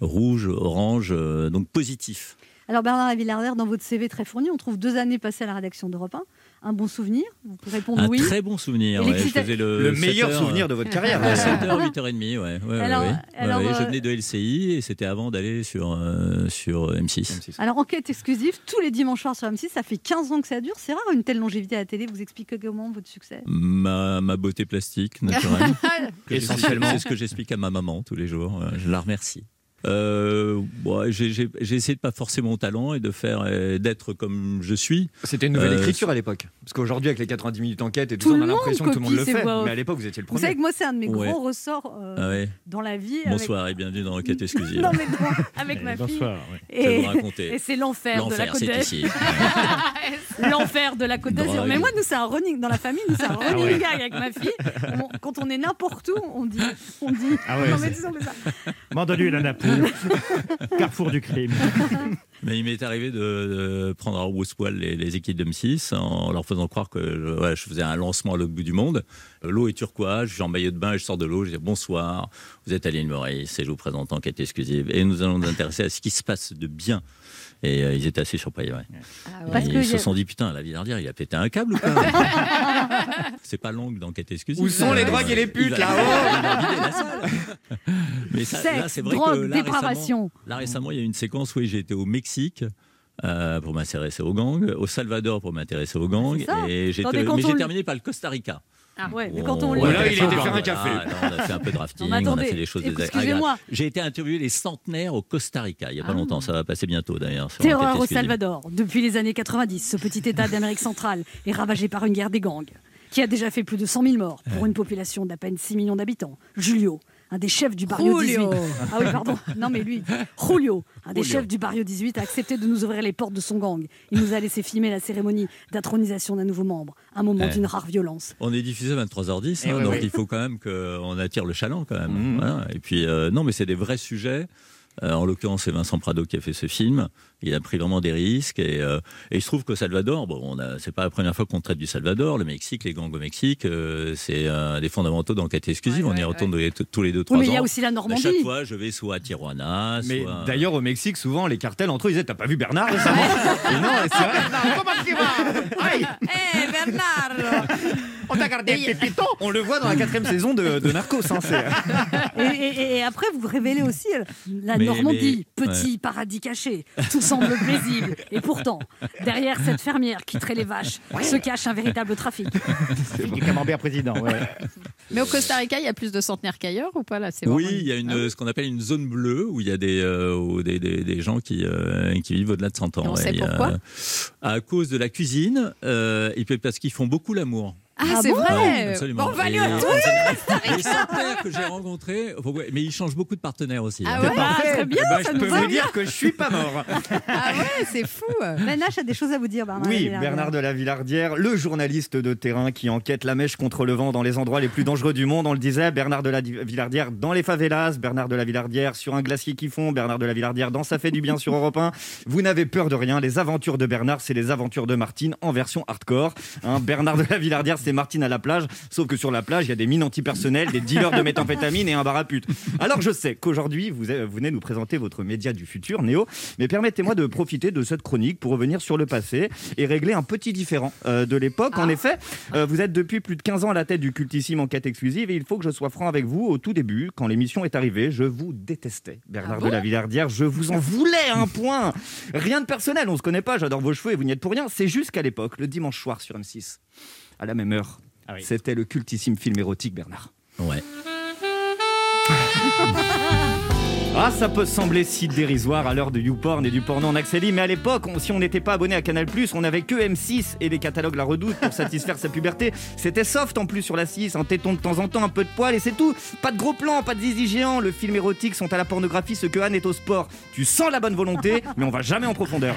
J: rouge, orange, euh, donc positif.
B: Alors Bernard Villardière, dans votre CV très fourni, on trouve deux années passées à la rédaction d'Europe 1. Un bon souvenir Vous pouvez répondre
J: Un
B: oui.
J: très bon souvenir. Ouais. Je faisais le,
D: Le meilleur
J: 7 heures,
D: souvenir de votre carrière.
J: À 7h, 8h30, ouais. ouais, ouais,
B: Alors-
J: ouais.
B: alors,
J: Ouais, ouais,
B: euh,
J: Je venais de LCI et c'était avant d'aller sur, euh, sur M6.
B: Alors, enquête exclusive, tous les dimanches soirs sur M6, ça fait 15 ans que ça dure. C'est rare une telle longévité à la télé. Vous expliquez comment votre succès?
J: Ma, ma beauté plastique naturelle.
D: Essentiellement.
J: C'est ce que j'explique à ma maman tous les jours. Euh, Je la remercie. Euh, bon, j'ai j'ai- j'ai essayé de pas forcer mon talent et de faire d'être comme je suis.
D: C'était une nouvelle
J: Euh,
D: écriture à l'époque. Parce qu'aujourd'hui, avec les 90 minutes enquête et tout,
B: Tout
D: on a l'impression que tout le monde le fait.
B: voix.
D: Mais à l'époque, vous étiez le
B: Vous savez
D: premier.
B: que moi, c'est un de mes
J: Ouais.
B: gros ressorts euh,
J: Ah ouais.
B: dans la vie. avec-
J: Bonsoir et bienvenue dans Enquête exclusive.
B: Non, mais dans- avec ma fille.
E: Bonsoir. oui.
J: Je vais
B: Et,
J: vous raconter.
B: et c'est l'enfer de la Côte d'Azur. L'enfer de la Côte d'Azur. Mais moi, nous, c'est un running dans la famille. Nous, c'est un running
E: ouais.
B: gag avec ma fille. On- quand on est n'importe où, on dit, on dit.
E: Ah ouais,
B: non, mais
E: c'est-
B: disons ça.
E: Mandonu et Napoule. Carrefour du crime.
J: Mais il m'est arrivé de, de prendre à rebrousse-poil les, les équipes de M6 en leur faisant croire que je, ouais, je faisais un lancement à l'autre bout du monde. Euh, L'eau est turquoise, je suis en maillot de bain et je sors de l'eau. Je dis bonsoir, vous êtes à l'île Maurice et je vous présente Enquête exclusive. Et nous allons nous intéresser à ce qui se passe de bien. Et euh, ils étaient assez surpris. Ouais.
B: Parce
J: ils
B: que
J: se sont dit putain, la Villardière, il a pété un câble ou quoi C'est pas l'angle d'enquête exclusive.
D: Où sont les
J: Euh,
D: drogues et les putes, là-haut.
J: Mais ça,
B: Sexe,
J: là, c'est vrai
B: drogue,
J: que là,
B: dépravation.
J: récemment- Là récemment, il y a une séquence où j'ai été au Mexique. Euh, pour m'intéresser au gang, au Salvador pour m'intéresser au gang,
B: C'est ça.
J: et j'ai mais terminé par le Costa Rica.
B: Ah ouais, mais
J: On-
B: quand on lit.
D: Voilà, il était
J: Voilà,
D: faire un café.
J: là, on a fait un peu de rafting,
B: Non, mais
J: on a fait des choses
B: excusez-moi.
J: agréables. J'ai été interviewé les centenaires au Costa Rica il y a pas
B: Ah.
J: longtemps, ça va passer bientôt d'ailleurs.
B: Terreur au. Salvador. Depuis les années 90, ce petit État d'Amérique centrale est ravagé par une guerre des gangs qui a déjà fait plus de 100 000 morts pour une population d'à peine 6 millions d'habitants. Julio, un des chefs du barrio
C: Julio.
B: 18. Ah oui, pardon. Non, mais lui, Julio, un des
J: Julio.
B: chefs du barrio 18, a accepté de nous ouvrir les portes de son gang. Il nous a laissé filmer la cérémonie d'intronisation d'un nouveau membre. Un moment
J: Ouais.
B: d'une rare violence.
J: On est diffusé à 23h10,
E: Eh
J: hein, donc il faut quand même qu'on attire le chaland quand même.
D: Mhm.
J: Voilà. Et puis, euh, non, mais c'est des vrais sujets. Euh, en l'occurrence, c'est Vincent Prado qui a fait ce film. Il a pris vraiment des risques. Et, euh, et il se trouve qu'au Salvador, bon, c'est pas la première fois qu'on traite du Salvador. Le Mexique, les gangs au Mexique, euh, c'est un des fondamentaux d'enquête exclusive.
B: Ouais,
J: on y
B: ouais,
J: retourne tous les- tous les deux,
B: Oui,
J: trois
B: mais il y a
J: ans.
B: aussi la
J: À
B: Normandie.
J: chaque fois, je vais soit à Tijuana,
D: Mais
J: soit...
D: d'ailleurs, au Mexique, souvent, les cartels entre eux, ils disaient T'as pas vu Bernard récemment Et non, c'est vrai.
C: Eh, Bernard
E: On t'a gardé un pépito.
D: On le voit dans la quatrième saison de, de Narcos. hein, c'est-
B: Et, et- et après, vous révélez aussi euh, la
J: Mais-
B: Normandie,
J: mais-
B: petit paradis caché. Tout semble paisible. Et pourtant, derrière cette fermière qui traite les vaches, se cache un véritable trafic.
E: Du camembert président. ouais.
C: Mais au Costa Rica, il y a plus de centenaires qu'ailleurs ou pas là c'est
J: Oui, il y a une,
C: Ah
J: ce qu'on appelle une zone bleue où il y a des, euh, où des, des, des gens qui, euh, qui vivent au-delà de 100 ans.
C: Et on sait
J: a-
C: pourquoi
J: À cause de la cuisine euh, et puis parce qu'ils font beaucoup l'amour.
C: Ah,
B: Ah
C: c'est
B: bon
C: vrai
J: Absolument.
C: Bon, on va
J: Et-
C: aller au
J: Les centenaires que j'ai rencontrés, mais ils changent beaucoup de partenaires aussi.
C: Ah
J: hein.
C: ouais
B: Ah, très bien,
D: Eh ben,
B: ça
D: je
B: nous
D: peux
B: va
D: vous
B: bien.
D: dire que je suis pas mort.
C: Ah ouais, c'est fou
B: H a des choses à vous dire, Bernard.
D: Oui. Bernard de la Villardière, le journaliste de terrain qui enquête la mèche contre le vent dans les endroits les plus dangereux du monde. On le disait, Bernard de la Di- Villardière dans les favelas, Bernard de la Villardière sur un glacier qui fond, Bernard de la Villardière dans Ça fait du bien sur Europe 1. Vous n'avez peur de rien. Les aventures de Bernard, c'est les aventures de Martine en version hardcore. Hein, Bernard de la Villardière, Martine à la plage, sauf que sur la plage, il y a des mines antipersonnelles, des dealers de méthamphétamine et un bar à putes. Alors je sais qu'aujourd'hui, vous, venez nous présenter votre média du futur, Néo, mais permettez-moi de profiter de cette chronique pour revenir sur le passé et régler un petit différent euh, de l'époque. En effet, euh, vous êtes depuis plus de 15 ans à la tête du cultissime Enquête exclusive et il faut que je sois franc avec vous. Au tout début, quand l'émission est arrivée, je vous détestais. Bernard de la Villardière, je vous en voulais un point. Rien de personnel, on se connaît pas, j'adore vos cheveux et vous n'y êtes pour rien. C'est juste qu'à l'époque, le dimanche soir sur M6, à la même heure,
E: Ah oui.
D: c'était le cultissime film érotique Bernard.
J: Ouais.
D: Ah, ça peut sembler si dérisoire à l'heure de YouPorn et du porno en accès libre, mais à l'époque, on- si on n'était pas abonné à Canal+, on n'avait que M6 et les catalogues La Redoute pour satisfaire sa puberté. C'était soft en plus sur la 6, un téton de temps en temps, un peu de poil et c'est tout. Pas de gros plans, pas de zizi géant. Le film érotique sont à la pornographie ce que Anne est au sport. Tu sens la bonne volonté, mais on va jamais en profondeur.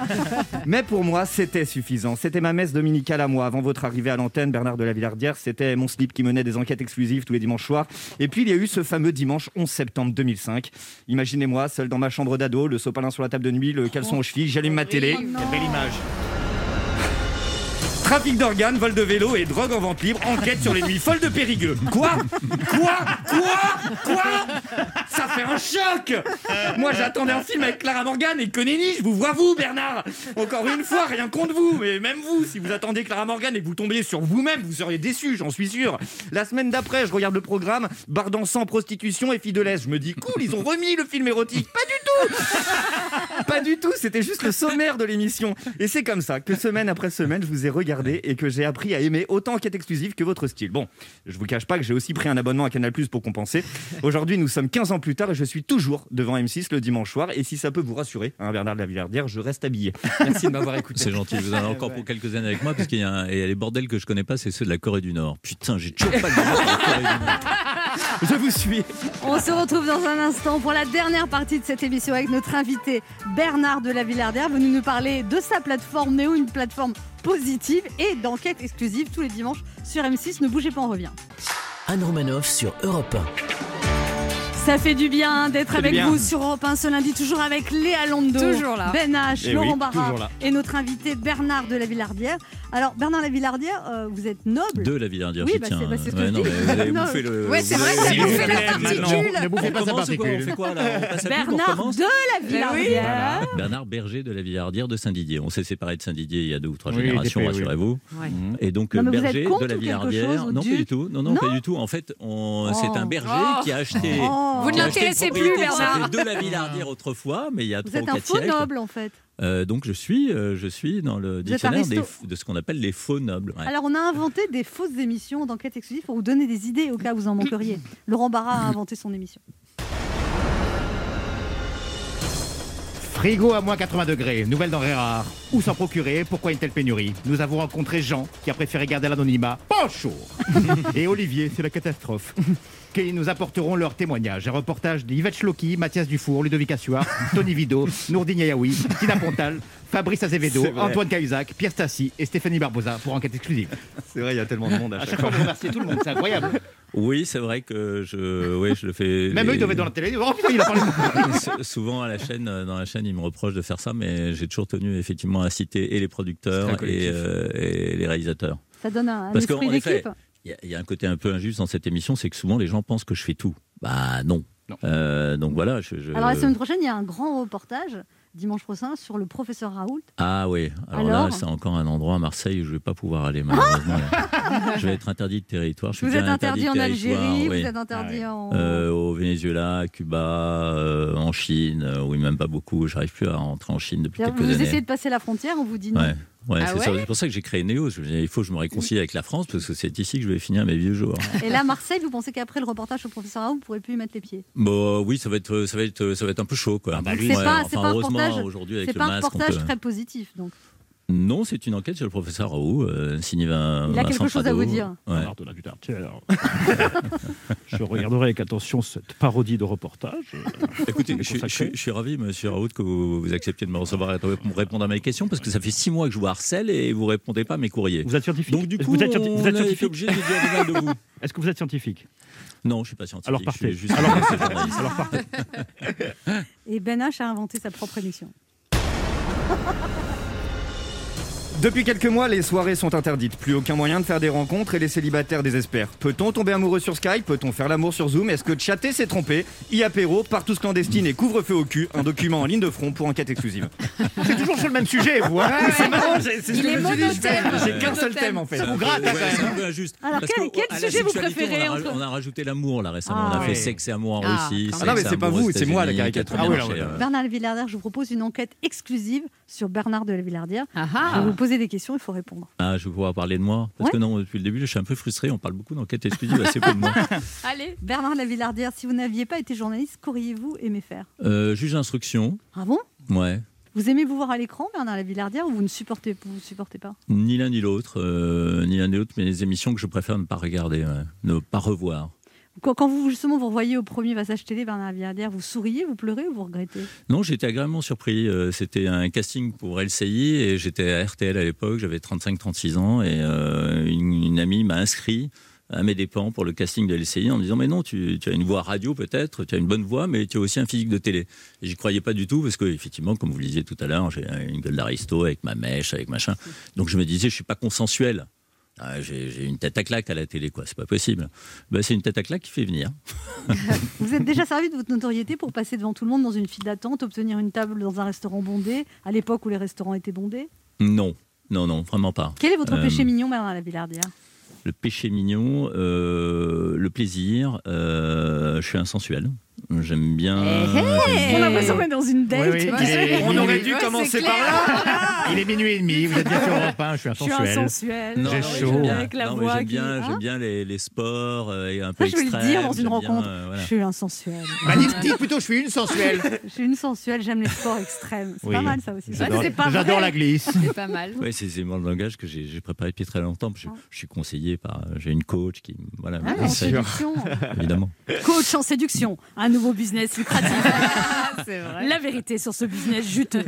D: Mais pour moi, c'était suffisant. C'était ma messe dominicale à moi. Avant votre arrivée à l'antenne, Bernard de la Villardière, c'était mon slip qui menait des enquêtes exclusives tous les dimanches soirs. Et puis, il y a eu ce fameux dimanche 11 septembre 2005. Imaginez-moi, seul dans ma chambre d'ado, le sopalin sur la table de nuit, le caleçon aux chevilles, j'allume ma télé.
E: Quelle belle image.
D: Trafic d'organes, vol de vélo et drogue en vente libre, enquête sur les nuits folles de Périgueux. Quoi? Quoi? Quoi? Quoi? Ça fait un choc Moi j'attendais un film avec Clara Morgan et que je vous vois vous Bernard Encore une fois, rien contre vous, mais même vous, si vous attendez Clara Morgan et que vous tombiez sur vous-même, vous seriez déçu, j'en suis sûr. La semaine d'après, je regarde le programme, bar dansant, prostitution et filles de. Je me dis, cool, ils ont remis le film érotique. Pas du tout Pas du tout, c'était juste le sommaire de l'émission. Et c'est comme ça que semaine après semaine, je vous ai regardé et que j'ai appris à aimer autant Enquête exclusive que votre style. Bon, je vous cache pas que j'ai aussi pris un abonnement à Canal Plus pour compenser. Aujourd'hui, nous sommes 15 ans plus tard et je suis toujours devant M6 le dimanche soir. Et si ça peut vous rassurer, hein, Bernard de la Villardière, je reste habillé. Merci de m'avoir écouté.
J: C'est gentil, vous en avez encore pour quelques années avec moi, parce qu'il y a les bordels que je connais pas, c'est ceux de la Corée du Nord. Putain, j'ai toujours pas le de la Corée du Nord.
D: Je vous suis.
B: On se retrouve dans un instant pour la dernière partie de cette émission avec notre invité Bernard de la Villardière, venu nous parler de sa plateforme Néo, une plateforme positive et d'enquête exclusive tous les dimanches sur M6. Ne bougez pas, on revient.
A: Anne Romanoff sur Europe
B: Ça fait du bien d'être avec
D: bien.
B: vous sur Europe 1 ce lundi, toujours avec Léa Londo,
C: Toujours là.
B: Ben H,
D: Eh
B: Laurent
D: oui,
B: Barra et notre invité Bernard de la Villardière. Alors, Bernard de la Villardière, euh, vous êtes noble.
J: De la Villardière,
B: Oui, bah,
J: tiens.
B: c'est- bah, c'est ce que
J: Ouais,
B: je
J: non,
B: dis.
J: vous avez bouffé le.
C: Ouais, c'est
J: vous
C: vrai,
J: avez-
D: vous
C: bouffé
D: plaît,
C: la particule.
E: Ne bouffez
J: On
E: pas sa
J: quoi On
E: particule.
J: fait quoi là On passe à pub, on
B: Bernard
J: recommence
B: de la Villardière.
J: Bernard Berger de la Villardière de Saint-Didier. On s'est séparé de Saint-Didier il y a deux ou trois
E: Oui,
J: générations,
E: oui.
J: rassurez-vous.
C: Ouais.
J: Et donc
B: Non, vous
J: Berger de la
B: ou quelque chose,
J: Villardière.
B: au
J: Non, pas du tout. Non, non, pas du tout. En fait, on...
B: Oh.
J: c'est un berger
C: Oh.
J: qui a acheté.
B: Oh.
C: Vous ne l'intéressez plus, Bernard.
J: de la Villardière autrefois, mais il y a
B: Vous
J: trois ou
B: êtes un
J: quatre
B: faux noble en fait.
J: Euh, donc je suis, euh, je suis dans le dictionnaire des de ce qu'on appelle les faux nobles. ouais.
B: Alors, on a inventé des fausses émissions d'enquête exclusive pour vous donner des idées au cas où vous en manqueriez. Laurent Barra a inventé son émission.
E: Frigo à moins 80 degrés, nouvelle denrée rare. Où s'en procurer? Pourquoi une telle pénurie? Nous avons rencontré Jean qui a préféré garder l'anonymat. Bonjour Et Olivier, c'est la catastrophe. Qui nous apporteront leurs témoignages. Un reportage d'Yvette Schlocky, Mathias Dufour, Ludovic Assoir, Tony Vido, Nourdine Yaoui, Tina Pontal, Fabrice Azevedo. Antoine Cahuzac, Pierre Stassi et Stéphanie Barbosa pour enquête exclusive.
D: C'est vrai, il y a tellement de monde à
E: À
D: chaque fois.
E: fois, vous remerciez tout le monde, c'est incroyable.
J: Oui, c'est vrai que je, oui, je le fais.
E: Même eux, ils doivent être dans la télé. Oh putain, il a parlé
J: Souvent à la chaîne, euh, dans la chaîne, ils me reprochent de faire ça, mais j'ai toujours tenu effectivement à citer et les producteurs et, euh, et les réalisateurs.
B: Ça donne un, un
J: Parce
B: esprit
J: qu'en effet,
B: d'équipe.
J: Il y, a- il y a un côté un peu injuste dans cette émission, c'est que souvent les gens pensent que je fais tout. Bah non.
E: Non.
J: Euh, donc voilà. Je, je-
B: Alors, la semaine prochaine, il y a un grand reportage, dimanche prochain, sur le professeur Raoult.
J: Ah oui. Alors,
B: Alors
J: là, c'est encore un endroit à Marseille où je vais pas pouvoir aller malheureusement. je vais être interdit de territoire. Je suis
B: Vous êtes interdit en Algérie,
J: oui.
B: vous êtes interdit en.
J: Euh, au Venezuela, à Cuba, euh, en Chine, euh, oui, même pas beaucoup. J'arrive plus à rentrer en Chine depuis quelques
B: vous
J: années.
B: essayez de passer la frontière, on vous dit non.
J: Ouais, ouais,
C: Ah
J: c'est
C: ouais
J: pour ça que j'ai créé Néo. Il faut que je me réconcilie avec la France parce que c'est ici que je vais finir mes vieux jours.
B: Et là, Marseille, vous pensez qu'après le reportage le professeur Raoult, vous ne pourrez plus y mettre les pieds?
J: Bon, oui, ça va être, ça va être, ça va être un peu chaud, quoi.
E: Ah bah,
B: c'est
J: Ouais,
B: pas,
J: enfin,
B: c'est pas un
J: heureusement,
B: reportage,
J: aujourd'hui avec
B: c'est
J: le
B: pas un
J: masque, on
B: reportage
J: peut-
B: très positif. Donc.
J: Non, c'est une enquête sur le professeur Raoult, euh, signé Vin-
B: Il a
J: Vincent
B: quelque chose à vous dire.
J: Ouais.
K: Je regarderai avec attention cette parodie de reportage.
J: Écoutez, je, suis- je
K: consacré.
J: suis- je suis ravi, monsieur Raoult, que vous, vous acceptiez de me recevoir et de me répondre à mes questions parce que ça fait six mois que je vous harcèle et vous répondez pas à mes courriers.
K: Vous êtes scientifique
J: Donc, du coup,
K: vous êtes, vous scientifique
J: obligé de dire du mal de vous.
K: Est-ce que vous êtes scientifique
J: Non, je suis pas scientifique.
K: Alors
J: je
K: partez.
J: suis juste
K: Alors. Alors partez.
B: Et Ben H a inventé sa propre émission.
D: Depuis quelques mois, les soirées sont interdites. Plus aucun moyen de faire des rencontres et les célibataires désespèrent. Peut-on tomber amoureux sur Skype? Peut-on faire l'amour sur Zoom? Est-ce que chatter s'est trompé I-apéro, partous clandestine et couvre-feu au cul. Un document en ligne de front pour enquête exclusive.
E: C'est toujours sur le même sujet, vous. hein
D: C'est marrant, c'est ce J'ai qu'un seul thème en fait.
E: Ça vous gratte,
J: Ouais, injuste.
B: Alors,
J: Parce
B: quel- sujet vous préférez
J: on a,
B: entre-
J: on a rajouté l'amour là récemment.
B: Ah,
J: on a fait
B: ouais.
J: sexe et amour en
C: Ah,
J: Russie.
D: Ah non, mais c'est pas vous, c'est moi, la caricature.
E: Ah ouais.
J: ouais.
B: Bernard Villardière, je vous propose une enquête exclusive sur Bernard de la Villardière.
C: Ah
B: Je
C: ah.
B: Vous poser des questions, il faut répondre.
J: Ah, je vais pouvoir parler de moi. Parce
B: Ouais.
J: que non, depuis le début, je suis un peu frustré. On parle beaucoup d'enquête exclusive, assez peu de moi.
C: Allez.
B: Bernard de la Villardière, si vous n'aviez pas été journaliste, qu'auriez-vous aimé faire?
J: Euh, juge d'instruction,
B: Ah bon?
J: Ouais.
B: Vous aimez vous voir à l'écran, Bernard de la Villardière, ou vous ne supportez, vous supportez pas?
J: Ni l'un ni l'autre, euh, ni l'un ni l'autre, mais les émissions que je préfère ne pas regarder, ouais. ne pas revoir.
B: Quand, vous justement vous revoyez au premier Passage Télé, Bernard Villardière, vous souriez, vous pleurez ou vous regrettez?
J: Non, j'étais agréablement surpris. Euh, C'était un casting pour LCI et j'étais à RTL à l'époque, j'avais 35-36 ans et euh, une, amie m'a inscrit à mes dépens pour le casting de LCI en me disant mais non tu, as une voix radio peut-être tu as une bonne voix mais tu as aussi un physique de télé. Et j'y croyais pas du tout parce que effectivement comme vous le disiez tout à l'heure j'ai une gueule d'aristo avec ma mèche avec machin. Donc je me disais je suis pas consensuel Ah, j'ai une tête à claque à la télé quoi. C'est pas possible. Ben, c'est une tête à claque qui fait venir.
B: Vous êtes déjà servi de votre notoriété pour passer devant tout le monde dans une file d'attente, obtenir une table dans un restaurant bondé, à l'époque où les restaurants étaient bondés?
J: Non. Non non vraiment pas.
B: Quel est votre
J: Euh,
B: péché mignon, Bernard de la Villardière
J: Le péché mignon, euh, le plaisir, euh, je suis insensuel. J'aime bien.
B: Eh,
J: j'aime
B: On a
J: bien-
B: l'impression qu'on est dans une date.
E: Oui, oui,
D: On aurait dû
C: Ouais,
D: commencer par là.
E: Il est minuit et demi, vous êtes bien sur Europe 1, je suis
B: Je suis
E: insensuel.
B: insensuelle.
J: Non,
E: J'ai chaud.
J: j'aime bien-
B: Avec la
J: non, mais
B: voix
J: j'aime
B: qui-
J: bien,
B: hein
J: j'aime bien les, les sports euh, et un peu
B: Ça, je vais le
J: extrêmes.
B: dire dans une
J: bien,
B: rencontre.
J: euh, voilà.
B: Je suis insensuelle.
E: Bah, dites, dites plutôt, je suis une sensuelle.
B: Je suis une sensuelle, j'aime les sports extrêmes. C'est
E: Oui.
B: pas mal ça aussi.
E: J'adore la glisse.
C: C'est pas mal.
J: Ouais, c'est le langage que j'ai préparé depuis très longtemps. Je,
B: Ah.
J: je suis conseillé par. J'ai une coach qui. Voilà,
B: Ah, en
J: conseille,
B: séduction.
J: évidemment.
B: Coach en séduction, un nouveau business lucratif.
C: C'est vrai.
B: La vérité sur ce business juteux.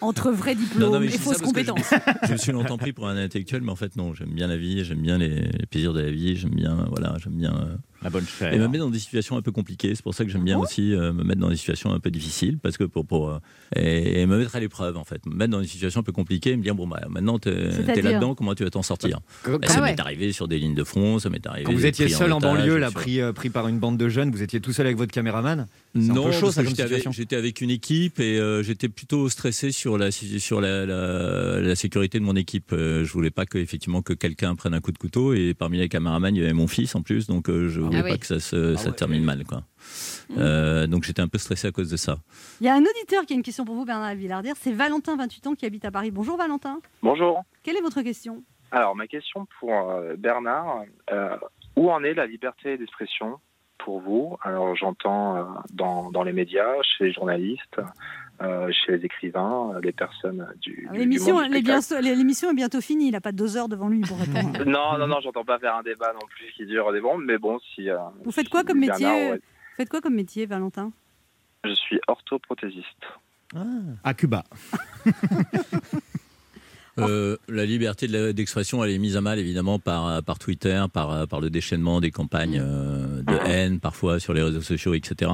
B: Entre vrais diplômes
J: Non, non,
B: et fausses
J: je-
B: compétences.
J: Je, me suis longtemps pris pour un intellectuel, mais en fait, non. J'aime bien la vie, j'aime bien les, les plaisirs de la vie, j'aime bien. Voilà, j'aime bien. euh,
E: La bonne chair.
J: Et me mettre dans des situations un peu compliquées. C'est pour ça que j'aime
B: Ah
J: bien aussi euh, me mettre dans des situations un peu difficiles, parce que pour, pour euh, et, et me mettre à l'épreuve en fait, me mettre dans des situations un peu compliquées, et me dire bon bah maintenant t'es es là-dedans, comment tu vas t'en sortir? Bah,
C: Ah
J: Ça
C: ouais.
J: m'est arrivé sur des lignes de front, ça m'est arrivé.
D: Quand vous étiez seul en banlieue, là, pris, euh, pris par une bande de jeunes, vous étiez tout seul avec votre caméraman?
J: Non,
D: ça,
J: j'étais avec, une équipe et euh, j'étais plutôt stressé sur la sur la, la, la sécurité de mon équipe. Euh, je voulais pas que effectivement que quelqu'un prenne un coup de couteau et parmi les caméramans il y avait mon fils en plus, donc euh, je voulais
C: Ah
J: pas
C: oui.
J: que ça se ça
D: ouais.
J: termine mal quoi. Euh, donc j'étais un peu stressé à cause de ça.
B: Il y a un auditeur qui a une question pour vous, Bernard Villardière. C'est Valentin, 28 ans, qui habite à Paris. Bonjour Valentin.
L: Bonjour.
B: Quelle est votre question?
L: Alors, ma question pour euh, Bernard, euh, où en est la liberté d'expression? Pour vous Alors, j'entends euh, dans, dans les médias, chez les journalistes, euh, chez les écrivains, euh, les personnes du,
B: Ah,
L: du-
B: L'émission est, bientôt- l'émission est bientôt finie. Il n'a pas deux heures devant lui pour répondre.
L: Non, non, non, j'entends pas faire un débat non plus qui dure des bombes, mais bon, si... euh,
B: vous faites quoi
L: si
B: comme
L: Bernard,
B: métier
L: ouais.
B: Vous faites quoi comme métier, Valentin?
L: Je suis orthoprothésiste.
E: À Cuba.
J: Euh, la liberté d'expression, elle est mise à mal évidemment par, par Twitter, par, par le déchaînement des campagnes euh, de haine, parfois sur les réseaux sociaux, etc.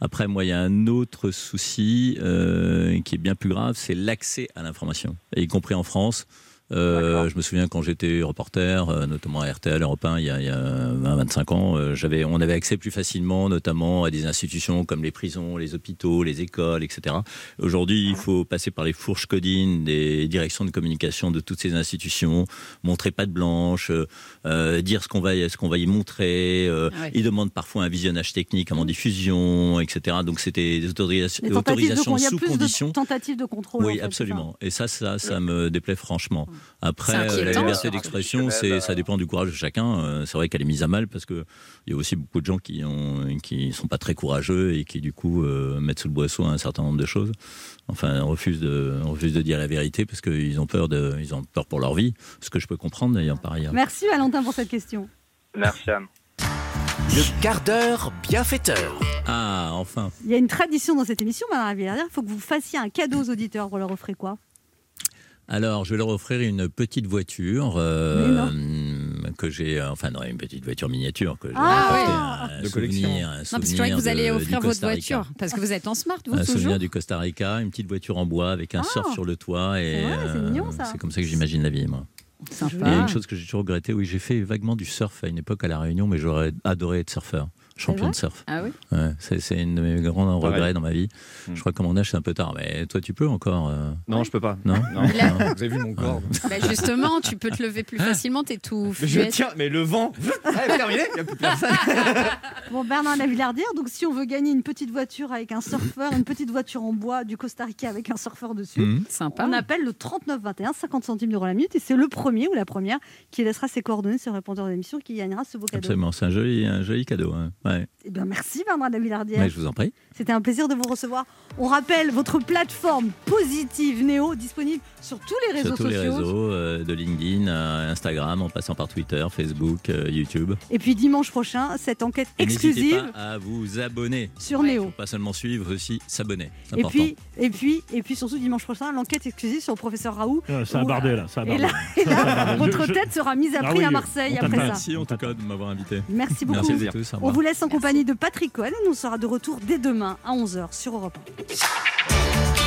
J: Après, moi, il y a un autre souci euh, qui est bien plus grave, c'est l'accès à l'information, y compris en France. Euh, je me souviens quand j'étais reporter, euh, notamment à RTL, Europe 1, il y a, il y a 20-25 ans, euh, j'avais, on avait accès plus facilement, notamment à des institutions comme les prisons, les hôpitaux, les écoles, etc. Aujourd'hui, il faut passer par les fourches codines des directions de communication de toutes ces institutions, montrer pas de blanche, euh, dire ce qu'on va, ce qu'on va y montrer. euh,
C: Ouais.
J: Ils demandent parfois un visionnage technique avant diffusion, etc. Donc c'était des autorisations,
B: de
J: autorisations
B: a
J: sous condition.
B: de tentatives de contrôle. en
J: Oui,
B: fait,
J: absolument. Et ça, ça, ça me déplaît franchement. Après, euh, la liberté d'expression, c'est, ça dépend du courage de chacun. Euh, C'est vrai qu'elle est mise à mal parce que il y a aussi beaucoup de gens qui ont, qui sont pas très courageux et qui du coup euh, mettent sous le boisseau un certain nombre de choses. Enfin, refusent de, refusent de dire la vérité parce qu'ils ont peur de, ils ont peur pour leur vie. Ce que je peux comprendre d'ailleurs par ailleurs.
B: Merci Valentin pour cette question.
L: Merci Anne.
A: Le quart d'heure bienfaiteur.
J: Ah, enfin.
B: Il y a une tradition dans cette émission, Bernard Villardière. Il faut que vous fassiez un cadeau aux auditeurs. Vous leur offrez quoi?
J: Alors, je vais leur offrir une petite voiture euh, que j'ai, enfin non, une petite voiture miniature que j'ai
B: Ah,
J: apportée,
C: ouais.
J: un
D: De collection.
J: souvenir, un
C: Non, parce que je
J: souvenir
C: croyais que vous
J: du
C: offrir votre voiture. Parce que vous êtes en smart, vous,
J: un
C: toujours
J: souvenir du Costa Rica, une petite voiture en bois avec un
B: Ah.
J: surf sur le toit et
B: C'est
J: euh,
B: mignon, ça.
J: c'est comme ça que j'imagine la vie moi.
C: Sympa.
J: Et il y a une chose que j'ai toujours regretté, oui, j'ai fait vaguement du surf à une époque à la Réunion, mais j'aurais adoré être surfeur, champion de surf.
C: Ah oui
J: Ouais, c'est une de mes grands
D: Pareil.
J: regrets dans ma vie.
D: Hmm.
J: Je crois qu'à mon âge c'est un peu tard, mais toi tu peux encore. euh,
D: Non, je peux pas.
J: Non.
D: Non,
C: Il a-
D: non, Vous avez vu mon corps
C: Bah, Justement, tu peux te lever plus facilement, t'es tout
D: Mais je tiens, mais le vent. Ah, terminé, il n'y a plus personne.
B: Bon, Bernard Lavillardière, donc si on veut gagner une petite voiture avec un surfeur, une petite voiture en bois du Costa Rica avec un surfeur dessus,
J: Mhm.
C: Sympa.
B: on appelle le 3921, 50 centimes d'euros la minute, et c'est le premier ou la première qui laissera ses coordonnées sur le répondeur d'émission qui gagnera ce beau cadeau.
J: Absolument, c'est un joli, un joli cadeau. hein. Ouais.
B: Eh bien, merci Bernard Lavillardière.
J: Mais je vous en prie.
B: C'était un plaisir de vous recevoir. On rappelle votre plateforme Positive Néo, disponible sur tous les réseaux
J: Sur tous les
B: sociaux.
J: réseaux, euh, de LinkedIn à Instagram, en passant par Twitter, Facebook, euh, YouTube.
B: Et puis dimanche prochain, cette enquête
J: Et n'hésitez
B: exclusive
J: pas à vous abonner.
B: sur Néo.
J: Pas seulement suivre, aussi s'abonner.
B: Et puis, et puis, et puis surtout dimanche prochain, l'enquête exclusive sur le professeur Raoult.
K: Euh, Ça a bardé là, ça a
B: Et
K: bardé.
B: là, et là, votre
K: Je- je-
B: tête sera mise à
K: Ah
B: prix
K: oui,
B: à Marseille
K: on
B: après ça.
J: Merci en tout cas de m'avoir invité.
B: Merci beaucoup.
J: Merci à tous.
B: On vous laisse en compagnie de Patrick Cohen. On sera de retour dès demain à 11h sur Europe 1.